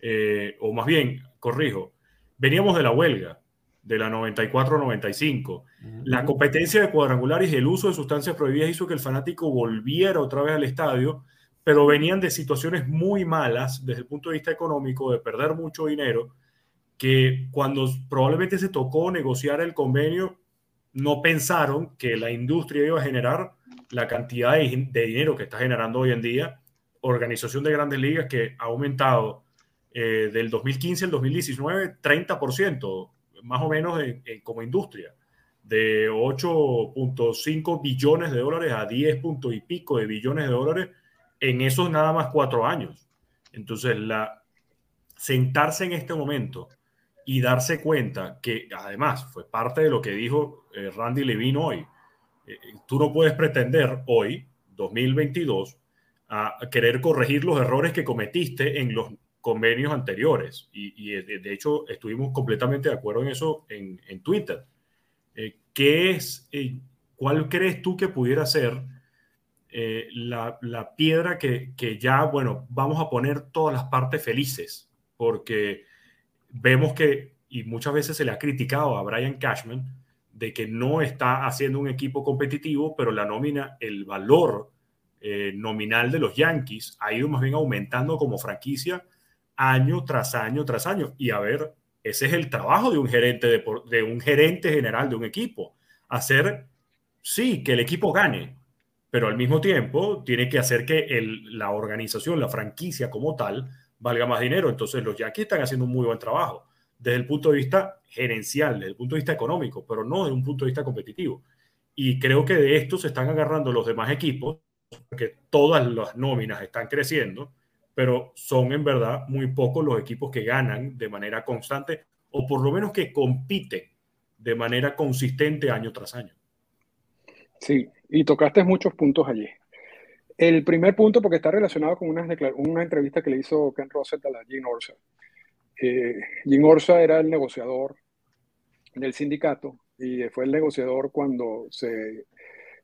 eh, o más bien, corrijo, veníamos de la huelga de la 94-95. La competencia de cuadrangulares y el uso de sustancias prohibidas hizo que el fanático volviera otra vez al estadio, pero venían de situaciones muy malas desde el punto de vista económico, de perder mucho dinero, que cuando probablemente se tocó negociar el convenio, no pensaron que la industria iba a generar la cantidad de, dinero que está generando hoy en día, organización de grandes ligas que ha aumentado eh, del 2015 al 2019 30%, más o menos como industria, de 8.5 billones de dólares a 10 punto y pico de billones de dólares en esos nada más cuatro años. Entonces, la, sentarse en este momento y darse cuenta que además fue parte de lo que dijo eh, Randy Levine hoy, eh, tú no puedes pretender hoy, 2022, a querer corregir los errores que cometiste en los convenios anteriores. Y, de hecho estuvimos completamente de acuerdo en eso en, Twitter. Eh, ¿Qué es, eh, cuál crees tú que pudiera ser la, piedra que, que, ya, bueno, vamos a poner todas las partes felices? Porque vemos que, y muchas veces se le ha criticado a Brian Cashman, de que no está haciendo un equipo competitivo, pero la nómina, el valor eh, nominal de los Yankees ha ido más bien aumentando como franquicia año tras año tras año. Y a ver, ese es el trabajo de un gerente, de, de un gerente general de un equipo. Hacer, sí, que el equipo gane, pero al mismo tiempo tiene que hacer que la organización, la franquicia como tal, valga más dinero. Entonces los Yankees están haciendo un muy buen trabajo desde el punto de vista gerencial, desde el punto de vista económico, pero no desde un punto de vista competitivo. Y creo que de esto se están agarrando los demás equipos, porque todas las nóminas están creciendo, pero son en verdad muy pocos los equipos que ganan de manera constante o por lo menos que compiten de manera consistente año tras año. Sí, y tocaste muchos puntos allí. El primer punto, porque está relacionado con una, una entrevista que le hizo Ken Rossett a Gene Orsa. Eh, Jim Orsa era el negociador del sindicato y fue el negociador cuando se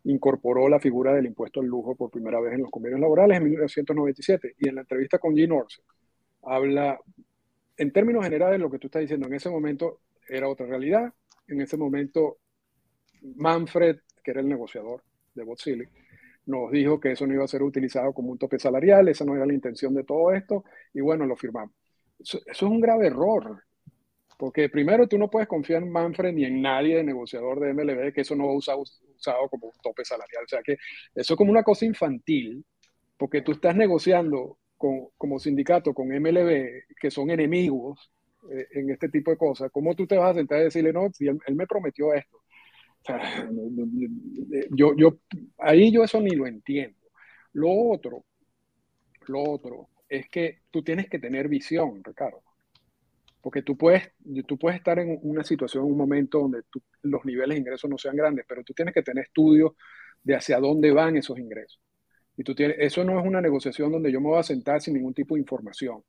incorporó la figura del impuesto al lujo por primera vez en los convenios laborales en 1997. Y en la entrevista con Jim Orsa habla, en términos generales, lo que tú estás diciendo, en ese momento era otra realidad. En ese momento, Manfred, que era el negociador de Botzili, nos dijo que eso no iba a ser utilizado como un tope salarial, esa no era la intención de todo esto, y bueno, lo firmamos. Eso, es un grave error. Porque primero tú no puedes confiar en Manfred ni en nadie de negociador de MLB que eso no va a usar usado como un tope salarial. O sea que eso es como una cosa infantil, porque tú estás negociando con, como sindicato con MLB, que son enemigos eh, en este tipo de cosas. ¿Cómo tú te vas a sentar y decirle, no, si él, me prometió esto? Sea, yo, yo, ahí yo eso ni lo entiendo. Lo otro, lo otro es que tú tienes que tener visión, Ricardo. Porque tú puedes, tú puedes estar en una situación, un momento donde los niveles de ingresos no sean grandes, pero tú tienes que tener estudios de hacia dónde van esos ingresos. Y tú tienes, eso no es una negociación donde yo me voy a sentar sin ningún tipo de información.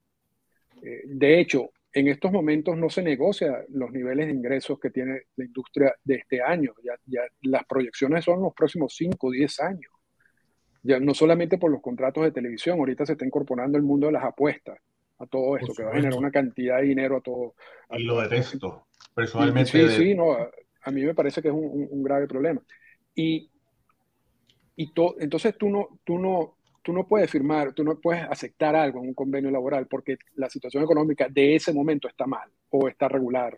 Eh, de hecho, en estos momentos no se negocia los niveles de ingresos que tiene la industria de este año. Ya, ya las proyecciones son los próximos 5 o 10 años ya no solamente por los contratos de televisión, ahorita se está incorporando el mundo de las apuestas a todo esto, que va a generar una cantidad de dinero a todo. y lo detesto, personalmente. Sí, sí, no, a, mí me parece que es un, grave problema. Y, y entonces tú no, tú no, tú no puedes firmar, tú no puedes aceptar algo en un convenio laboral porque la situación económica de ese momento está mal o está regular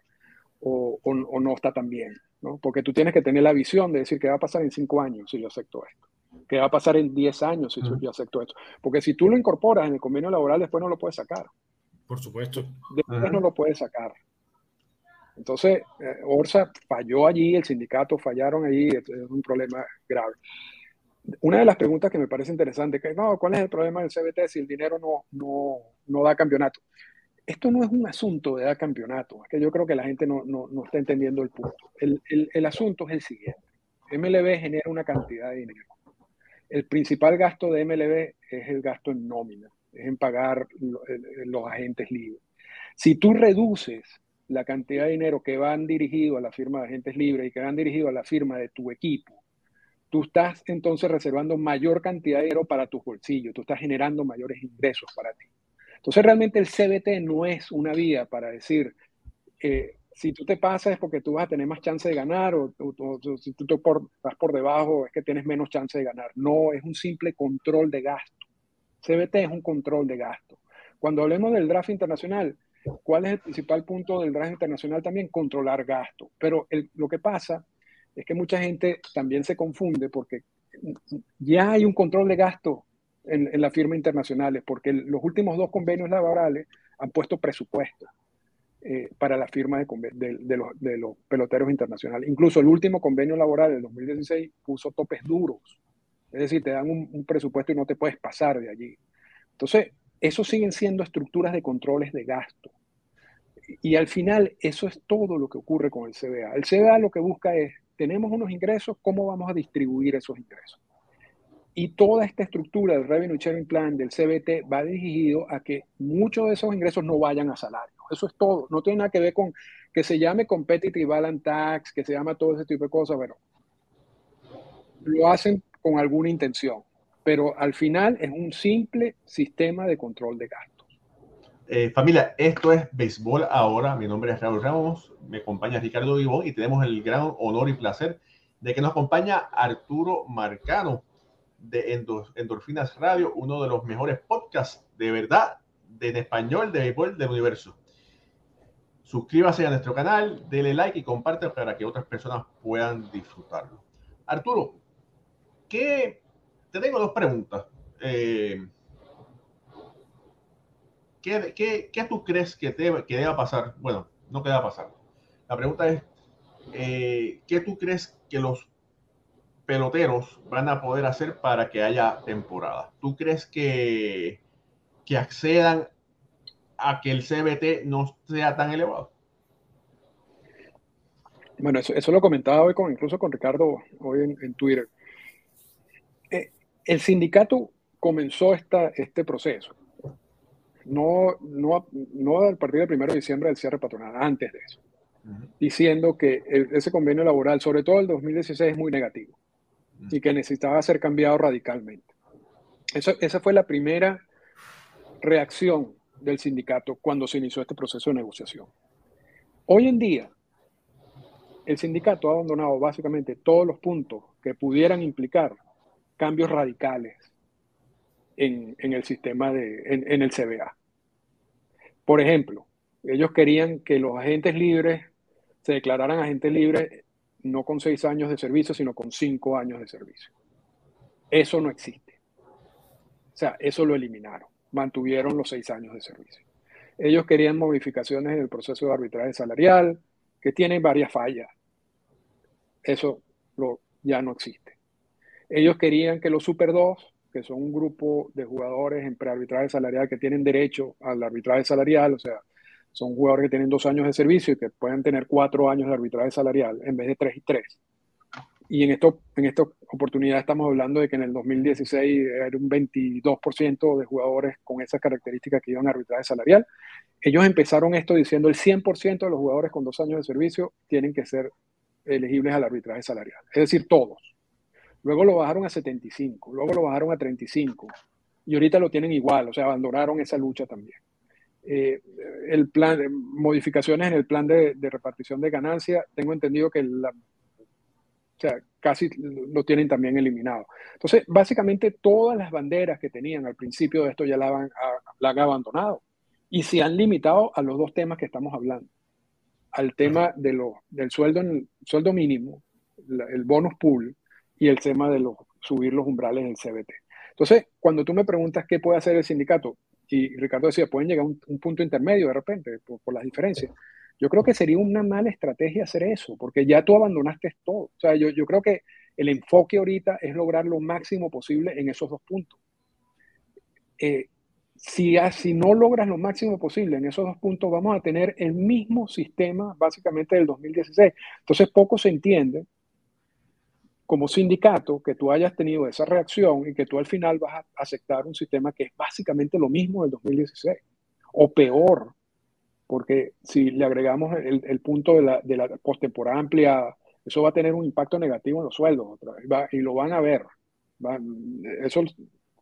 o, o, no está tan bien, ¿no? Porque tú tienes que tener la visión de decir qué va a pasar en cinco años si yo acepto esto, qué va a pasar en diez años si yo acepto esto. Porque si tú lo incorporas en el convenio laboral, después no lo puedes sacar. Por supuesto. Después no lo puedes sacar. Entonces, eh, Orsa falló allí, el sindicato fallaron allí, es un problema grave. Una de las preguntas que me parece interesante, que no, ¿cuál es el problema del CBT si el dinero no, no, no da campeonato? Esto no es un asunto de dar campeonato, es que yo creo que la gente no, no, no está entendiendo el punto. El, el, el, asunto es el siguiente. MLB genera una cantidad de dinero. El principal gasto de MLB es el gasto en nómina, es en pagar los agentes libres. Si tú reduces la cantidad de dinero que van dirigido a la firma de agentes libres y que van dirigido a la firma de tu equipo, tú estás entonces reservando mayor cantidad de dinero para tus bolsillos, tú estás generando mayores ingresos para ti. Entonces realmente el CBT no es una vía para decir, eh, si tú te pasas es porque tú vas a tener más chance de ganar o, si tú te por, vas por debajo es que tienes menos chance de ganar. No, es un simple control de gasto. CBT es un control de gasto. Cuando hablemos del draft internacional, ¿cuál es el principal punto del draft internacional también? Controlar gasto. Pero lo que pasa es que mucha gente también se confunde porque ya hay un control de gasto en, en las firmas internacionales, porque los últimos dos convenios laborales han puesto presupuesto eh, para la firma de, de, los, de, los, peloteros internacionales. Incluso el último convenio laboral del 2016 puso topes duros, es decir, te dan un, un presupuesto y no te puedes pasar de allí. Entonces, eso siguen siendo estructuras de controles de gasto. Y al final, eso es todo lo que ocurre con el CBA. El CBA lo que busca es tenemos unos ingresos, ¿cómo vamos a distribuir esos ingresos? Y toda esta estructura del Revenue Sharing Plan, del CBT, va dirigido a que muchos de esos ingresos no vayan a salario. Eso es todo. No tiene nada que ver con que se llame Competitive Balance Tax, que se llama todo ese tipo de cosas, pero lo hacen con alguna intención. Pero al final es un simple sistema de control de gastos. Eh, familia, esto es Béisbol Ahora. Mi nombre es Raúl Ramos, me acompaña Ricardo Vivo y tenemos el gran honor y placer de que nos acompaña Arturo Marcano de Endorfinas Radio, uno de los mejores podcasts de verdad de, en español de béisbol del universo. Suscríbase a nuestro canal, dele like y comparte para que otras personas puedan disfrutarlo. Arturo, ¿qué? te tengo dos preguntas. Eh, ¿qué, tú crees que, te, que deba pasar? Bueno, no que deba pasar. La pregunta es, eh, ¿qué tú crees que los peloteros van a poder hacer para que haya temporada? ¿Tú crees que, que accedan a que el CBT no sea tan elevado? Bueno, eso, eso lo comentaba hoy con, incluso con Ricardo hoy en, en Twitter. Eh, el sindicato comenzó esta, este proceso no, no, no a partir del 1 de diciembre del cierre patronal, antes de eso, diciendo que ese convenio laboral, sobre todo el 2016, es muy negativo y que necesitaba ser cambiado radicalmente. Eso, esa fue la primera reacción del sindicato cuando se inició este proceso de negociación. Hoy en día, el sindicato ha abandonado básicamente todos los puntos que pudieran implicar cambios radicales en, el sistema de, en, el CBA. Por ejemplo, ellos querían que los agentes libres se declararan agentes libres no con seis años de servicio, sino con cinco años de servicio. Eso no existe. O sea, eso lo eliminaron. Mantuvieron los seis años de servicio. Ellos querían modificaciones en el proceso de arbitraje salarial, que tienen varias fallas. Eso lo, ya no existe. Ellos querían que los Super 2 que son un grupo de jugadores en prearbitraje salarial que tienen derecho al arbitraje salarial, o sea, son jugadores que tienen dos años de servicio y que pueden tener cuatro años de arbitraje salarial en vez de tres y tres. Y en, esto, en esta oportunidad estamos hablando de que en el 2016 era un 22% de jugadores con esas características que iban a arbitraje salarial. Ellos empezaron esto diciendo el 100% de los jugadores con dos años de servicio tienen que ser elegibles al arbitraje salarial. Es decir, todos. Luego lo bajaron a 75, luego lo bajaron a 35 y ahorita lo tienen igual, o sea, abandonaron esa lucha también. Eh, el plan, modificaciones en el plan de, repartición de ganancias, tengo entendido que, o sea, casi lo tienen también eliminado. Entonces, básicamente todas las banderas que tenían al principio de esto ya la han, abandonado y se han limitado a los dos temas que estamos hablando. Al tema de lo, del sueldo mínimo, el bonus pool y el tema de subir los umbrales del CBT. Entonces, cuando tú me preguntas qué puede hacer el sindicato, y Ricardo decía, pueden llegar a un, punto intermedio de repente por, por, las diferencias. Yo creo que sería una mala estrategia hacer eso, porque ya tú abandonaste todo. O sea, yo, yo creo que el enfoque ahorita es lograr lo máximo posible en esos dos puntos. Eh, si, si no logras lo máximo posible en esos dos puntos, vamos a tener el mismo sistema básicamente del 2016. Entonces, poco se entiende como sindicato que tú hayas tenido esa reacción y que tú al final vas a aceptar un sistema que es básicamente lo mismo del 2016 o peor, porque si le agregamos el, punto de la, de la postemporada ampliada, eso va a tener un impacto negativo en los sueldos otra vez, y lo van a ver. eso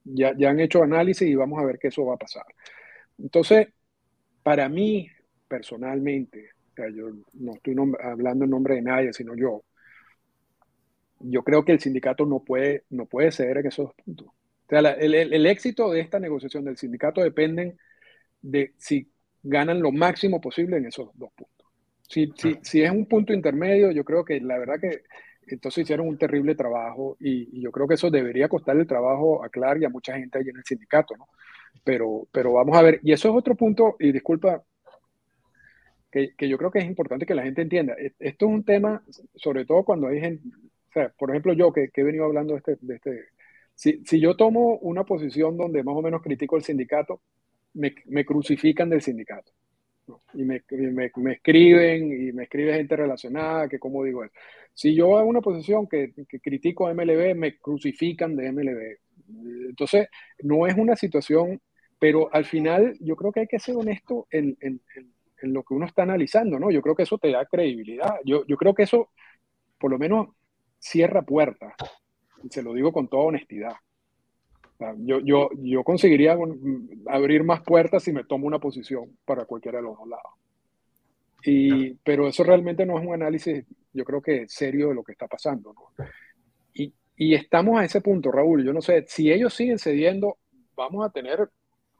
ya, ya han hecho análisis y vamos a ver qué eso va a pasar. Entonces, para mí, personalmente, yo no estoy hablando en nombre de nadie, sino yo, yo creo que el sindicato no puede, no puede ceder en esos puntos. O sea, el, el, éxito de esta negociación del sindicato depende de si ganan lo máximo posible en esos dos puntos. Si, si, si, es un punto intermedio, yo creo que la verdad que entonces hicieron un terrible trabajo y, yo creo que eso debería costar el trabajo a Clark y a mucha gente ahí en el sindicato, ¿no? Pero, pero vamos a ver, y eso es otro punto, y disculpa, que, que yo creo que es importante que la gente entienda. E, esto es un tema, sobre todo cuando hay gente, sea, por ejemplo, yo que, que he venido hablando de este, de este si, si, yo tomo una posición donde más o menos critico el sindicato, me, me crucifican del sindicato. Y, me, me, me, escriben y me escribe gente relacionada, que cómo digo eso. Si yo hago una posición que, que, critico a MLB, me crucifican de MLB. Entonces, no es una situación, pero al final yo creo que hay que ser honesto en, en, en, lo que uno está analizando, ¿no? Yo creo que eso te da credibilidad. Yo, yo creo que eso, por lo menos, cierra puertas. Y se lo digo con toda honestidad. yo, yo, yo conseguiría abrir más puertas si me tomo una posición para cualquiera de los dos lados. Y, pero eso realmente no es un análisis, yo creo que serio de lo que está pasando. Y, y estamos a ese punto, Raúl. Yo no sé, si ellos siguen cediendo, vamos a tener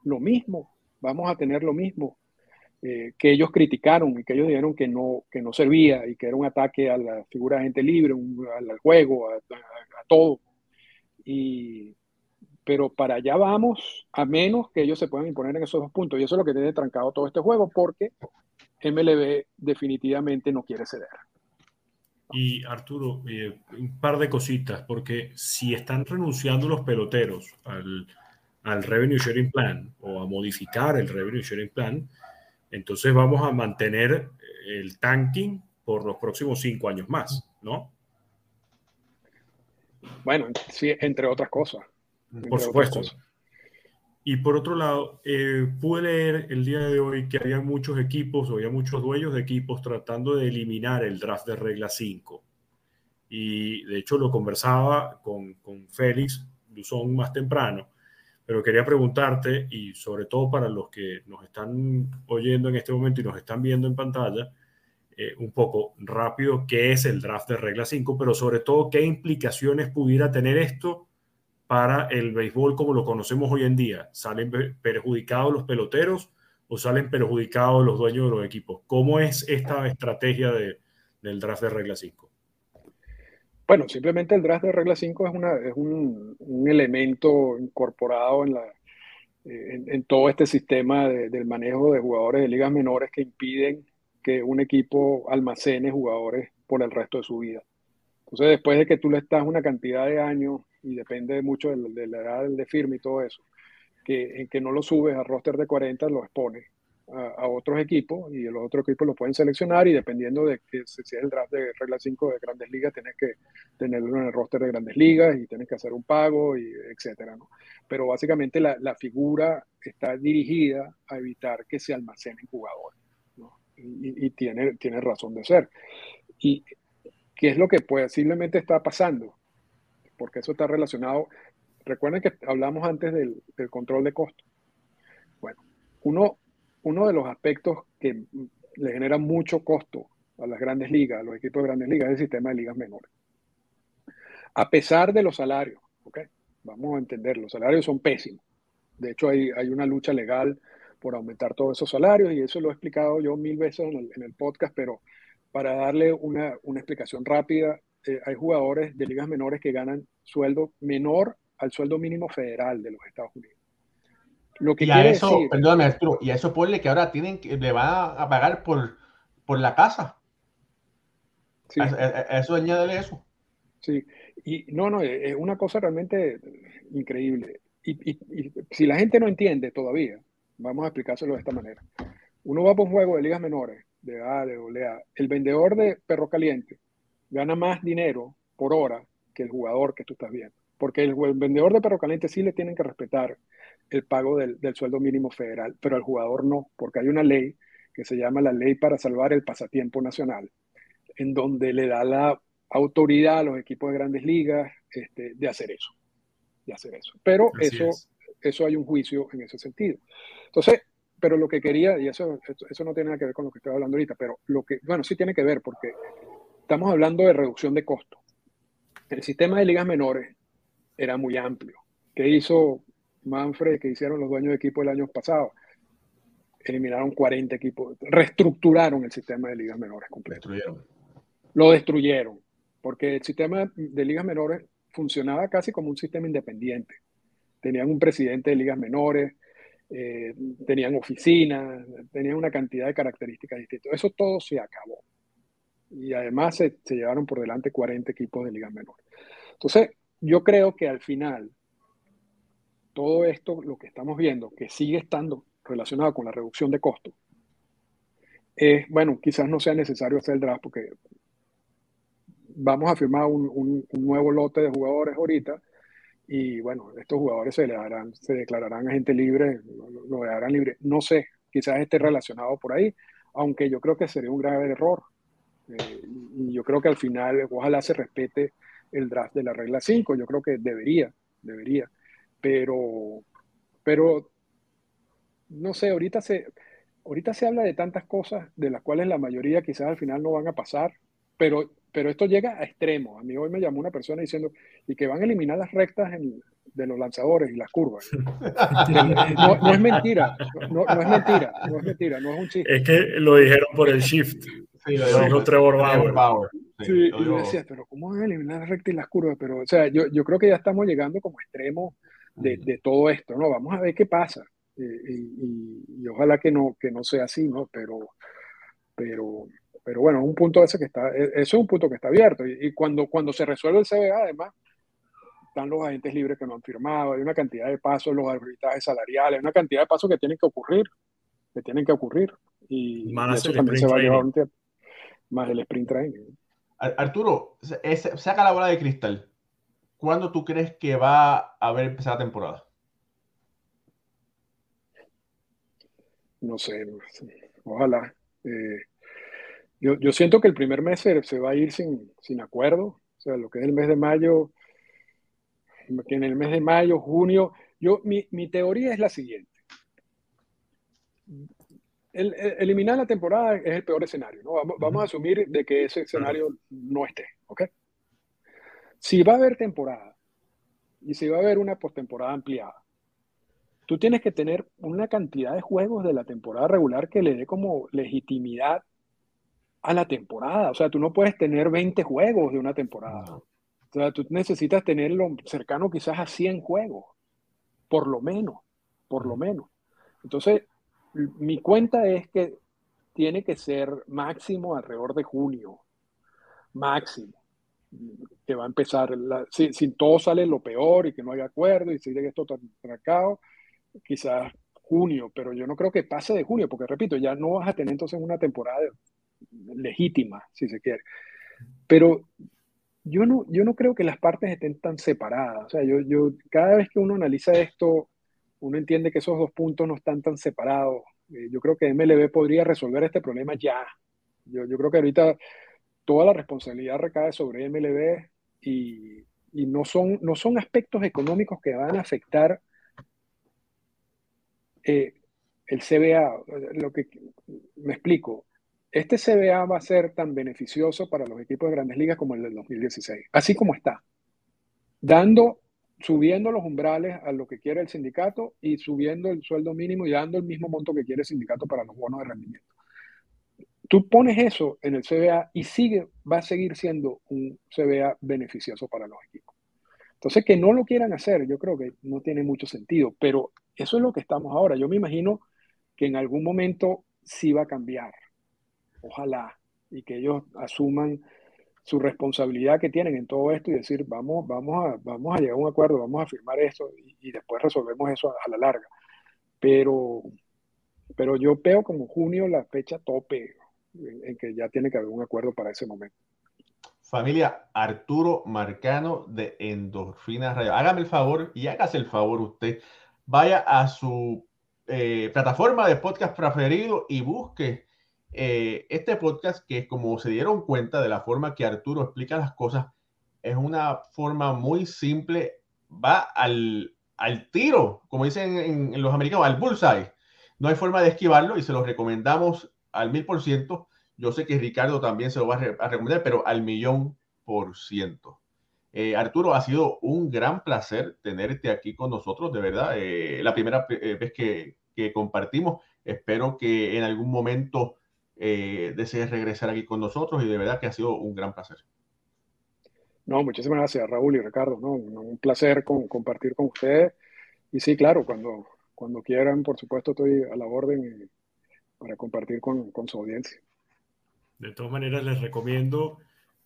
lo mismo, vamos a tener lo mismo. Eh, que ellos criticaron y que ellos dijeron que no, que no servía y que era un ataque a la figura de gente libre, al, juego, a, todo. Y, pero para allá vamos, a menos que ellos se puedan imponer en esos dos puntos. Y eso es lo que tiene trancado todo este juego, porque MLB definitivamente no quiere ceder. Y Arturo, eh, un par de cositas, porque si están renunciando los peloteros al, al Revenue Sharing Plan o a modificar el Revenue Sharing Plan, entonces vamos a mantener el tanking por los próximos cinco años más, ¿no? Bueno, sí, entre otras cosas. Por supuesto. Y por otro lado, eh, pude leer el día de hoy que había muchos equipos, o había muchos dueños de equipos tratando de eliminar el draft de regla 5. Y de hecho lo conversaba con, con Félix Duzón más temprano pero quería preguntarte, y sobre todo para los que nos están oyendo en este momento y nos están viendo en pantalla, eh, un poco rápido qué es el draft de regla 5, pero sobre todo qué implicaciones pudiera tener esto para el béisbol como lo conocemos hoy en día. ¿Salen perjudicados los peloteros o salen perjudicados los dueños de los equipos? ¿Cómo es esta estrategia de, del draft de regla 5? Bueno, simplemente el draft de regla 5 es, una, es un, un elemento incorporado en, la, en, en todo este sistema de, del manejo de jugadores de ligas menores que impiden que un equipo almacene jugadores por el resto de su vida. Entonces, después de que tú le estás una cantidad de años, y depende mucho de, de la edad de firme y todo eso, que, en que no lo subes a roster de 40, lo expones a, otros equipos y los otros equipos lo pueden seleccionar y dependiendo de que si es el draft de regla 5 de grandes ligas, tienes que tenerlo en el roster de grandes ligas y tienes que hacer un pago y etcétera, ¿no? Pero básicamente la, la figura está dirigida a evitar que se almacenen jugadores, ¿no? Y, y, tiene, tiene razón de ser. ¿Y qué es lo que posiblemente está pasando? Porque eso está relacionado. Recuerden que hablamos antes del, del control de costos. Bueno, uno uno de los aspectos que le genera mucho costo a las grandes ligas, a los equipos de grandes ligas, es el sistema de ligas menores. a pesar de los salarios. ¿okay? Vamos a entender, los salarios son pésimos. De hecho, hay, hay una lucha legal por aumentar todos esos salarios y eso lo he explicado yo mil veces en el, en el podcast, pero para darle una, una explicación rápida, eh, hay jugadores de ligas menores que ganan sueldo menor al sueldo mínimo federal de los Estados Unidos. Lo que y a eso, decir, perdóname Arturo, y a eso ponle que ahora tienen que, le van a pagar por, por la casa. Sí. A, a, a eso añádele eso. Sí, y no, no, es una cosa realmente increíble. Y, y, y, si la gente no entiende todavía, vamos a explicárselo de esta manera. Uno va por un juego de ligas menores, de A, de AA. El vendedor de perro caliente gana más dinero por hora que el jugador que tú estás viendo. Porque el, el vendedor de perro caliente sí le tienen que respetar el pago del, del, sueldo mínimo federal, pero al jugador no, porque hay una ley que se llama la Ley para Salvar el Pasatiempo Nacional, en donde le da la autoridad a los equipos de grandes ligas este, de hacer eso, de hacer eso. Pero eso, eso hay un juicio en ese sentido. Entonces, pero lo que quería, y eso, eso no tiene nada que ver con lo que estoy hablando ahorita, pero lo que, bueno, sí tiene que ver porque estamos hablando de reducción de costos. El sistema de ligas menores era muy amplio. ¿Qué hizo Manfred, que hicieron los dueños de equipo el año pasado? Eliminaron 40 equipos, reestructuraron el sistema de ligas menores completo. Destruyeron. Lo destruyeron, porque el sistema de ligas menores funcionaba casi como un sistema independiente. Tenían un presidente de ligas menores, eh, tenían oficinas, tenían una cantidad de características distintas. Eso todo se acabó. Y además se, se llevaron por delante 40 equipos de ligas menores. Entonces, yo creo que al final, todo esto, lo que estamos viendo, que sigue estando relacionado con la reducción de costos, es, bueno, quizás no sea necesario hacer el draft porque vamos a firmar un, un, un nuevo lote de jugadores ahorita y bueno, estos jugadores se, le darán, se declararán agente libre, lo, lo dejarán libre. No sé, quizás esté relacionado por ahí, aunque yo creo que sería un grave error. Eh, y yo creo que al final, ojalá se respete el draft de la regla 5, yo creo que debería, debería. Pero, pero, no sé, ahorita se, ahorita se habla de tantas cosas de las cuales la mayoría quizás al final no van a pasar, pero pero esto llega a extremos. A mí hoy me llamó una persona diciendo, y que van a eliminar las rectas en, de los lanzadores y las curvas. No, no es mentira, no, no, es mentira, no es mentira, no es un chiste. Es que lo dijeron por el shift. Sí, lo dijo Trevor Bauer. Bauer. Sí, sí y yo decía, pero ¿cómo van a eliminar las rectas y las curvas? Pero, o sea, yo, yo creo que ya estamos llegando como extremos de, de todo esto, ¿no? Vamos a ver qué pasa. Y, y, y, ojalá que no, que no sea así, ¿no? Pero, pero, pero bueno, es un punto ese que está, e, eso es un punto que está abierto. Y, y, cuando, cuando se resuelve el CBA, además, están los agentes libres que no han firmado, hay una cantidad de pasos, los arbitrajes salariales, una cantidad de pasos que tienen que ocurrir, que tienen que ocurrir. Y, más eso también se va a llevar un tiempo. Más el sprint training. Arturo, saca la bola de cristal. ¿Cuándo tú crees que va a haber empezado la temporada? No sé, ojalá. Eh, yo, yo, siento que el primer mes se, se, va a ir sin, sin acuerdo, o sea, lo que es el mes de mayo, que en el mes de mayo, junio, yo, mi, mi teoría es la siguiente. El, el, eliminar la temporada es el peor escenario, ¿no? Vamos, vamos, a asumir de que ese escenario no esté, ¿ok? Si va a haber temporada y si va a haber una postemporada ampliada, tú tienes que tener una cantidad de juegos de la temporada regular que le dé como legitimidad a la temporada. O sea, tú no puedes tener 20 juegos de una temporada. No. O sea, tú necesitas tenerlo cercano quizás a 100 juegos, por lo menos, por lo menos. Entonces, mi cuenta es que tiene que ser máximo alrededor de junio, máximo, que va a empezar, la, si, si, todo sale lo peor y que no hay acuerdo y sigue esto tan trancado, quizás junio, pero yo no creo que pase de junio, porque repito, ya no vas a tener entonces una temporada legítima, si se quiere. Pero yo no, yo no creo que las partes estén tan separadas. O sea, yo, yo, cada vez que uno analiza esto, uno entiende que esos dos puntos no están tan separados. Eh, yo creo que MLB podría resolver este problema ya. Yo, yo creo que ahorita toda la responsabilidad recae sobre MLB y, no, son, no son aspectos económicos que van a afectar eh, el CBA. Lo que me explico, este CBA va a ser tan beneficioso para los equipos de grandes ligas como el del 2016, así como está. dando, subiendo los umbrales a lo que quiere el sindicato y subiendo el sueldo mínimo y dando el mismo monto que quiere el sindicato para los bonos de rendimiento. Tú pones eso en el CBA y sigue, va a seguir siendo un CBA beneficioso para los equipos. Entonces, que no lo quieran hacer, yo creo que no tiene mucho sentido, pero eso es lo que estamos ahora. Yo me imagino que en algún momento sí va a cambiar. Ojalá. Y que ellos asuman su responsabilidad que tienen en todo esto y decir, vamos, vamos, a, vamos a llegar a un acuerdo, vamos a firmar esto y, después resolvemos eso a, la larga. Pero, pero yo veo como junio la fecha tope en, que ya tiene que haber un acuerdo para ese momento. Familia Arturo Marcano de Endorfina Radio. Hágame el favor y hágase el favor usted. Vaya a su eh, plataforma de podcast preferido y busque eh, este podcast que como se dieron cuenta de la forma que Arturo explica las cosas, es una forma muy simple, va al, al tiro, como dicen en, los americanos, al bullseye. No hay forma de esquivarlo y se lo recomendamos al mil por ciento. Yo sé que Ricardo también se lo va a, recomendar, pero al millón por ciento. Eh, Arturo, ha sido un gran placer tenerte aquí con nosotros, de verdad. Eh, la primera vez que, que compartimos, espero que en algún momento eh, desees regresar aquí con nosotros y de verdad que ha sido un gran placer. No, muchísimas gracias Raúl y Ricardo, no, un placer compartir con ustedes y sí, claro, cuando, cuando quieran, por supuesto, estoy a la orden para compartir con, su audiencia. De todas maneras, les recomiendo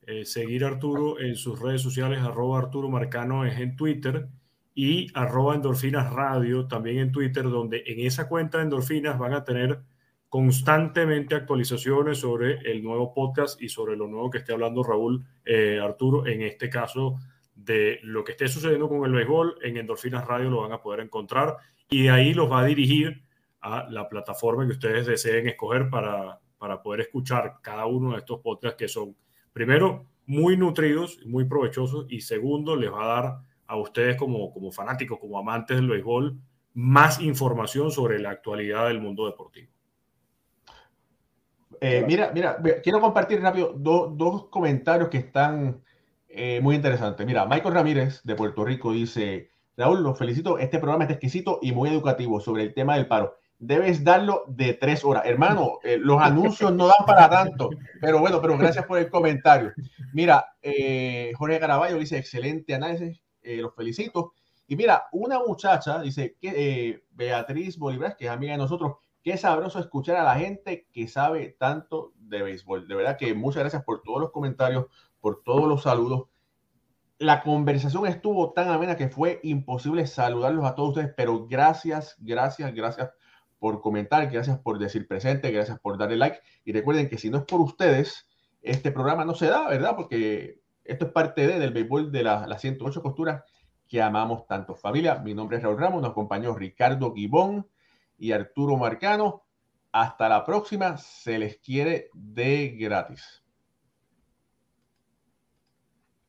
eh, seguir a Arturo en sus redes sociales, arroba Arturo Marcano es en Twitter y arroba Endorfinas Radio también en Twitter, donde en esa cuenta de Endorfinas van a tener constantemente actualizaciones sobre el nuevo podcast y sobre lo nuevo que esté hablando Raúl eh, Arturo, en este caso de lo que esté sucediendo con el béisbol, en Endorfinas Radio lo van a poder encontrar y de ahí los va a dirigir la plataforma que ustedes deseen escoger para, para poder escuchar cada uno de estos podcasts que son, primero, muy nutridos, muy provechosos y segundo, les va a dar a ustedes como, como fanáticos, como amantes del béisbol, más información sobre la actualidad del mundo deportivo. Eh, mira, mira, quiero compartir rápido dos comentarios que están eh, muy interesantes. Mira, Michael Ramírez de Puerto Rico dice, Raúl, los felicito, este programa es exquisito y muy educativo sobre el tema del paro. Debes darlo de tres horas. Hermano, eh, los anuncios no dan para tanto, pero bueno, pero gracias por el comentario. Mira, Jorge Caraballo dice, excelente análisis, los felicito. Y mira, una muchacha dice que Beatriz Bolívar, que es amiga de nosotros, Qué sabroso escuchar a la gente que sabe tanto de béisbol. De verdad que muchas gracias por todos los comentarios, por todos los saludos. La conversación estuvo tan amena que fue imposible saludarlos a todos ustedes, pero gracias, gracias, gracias por comentar, gracias por decir presente, gracias por darle like. Y recuerden que si no es por ustedes, este programa no se da, ¿verdad? Porque esto es parte de, del béisbol de las la 108 costuras que amamos tanto. Familia, mi nombre es Raúl Ramos, nos acompañó Ricardo Guibón y Arturo Marcano. Hasta la próxima, se les quiere de gratis.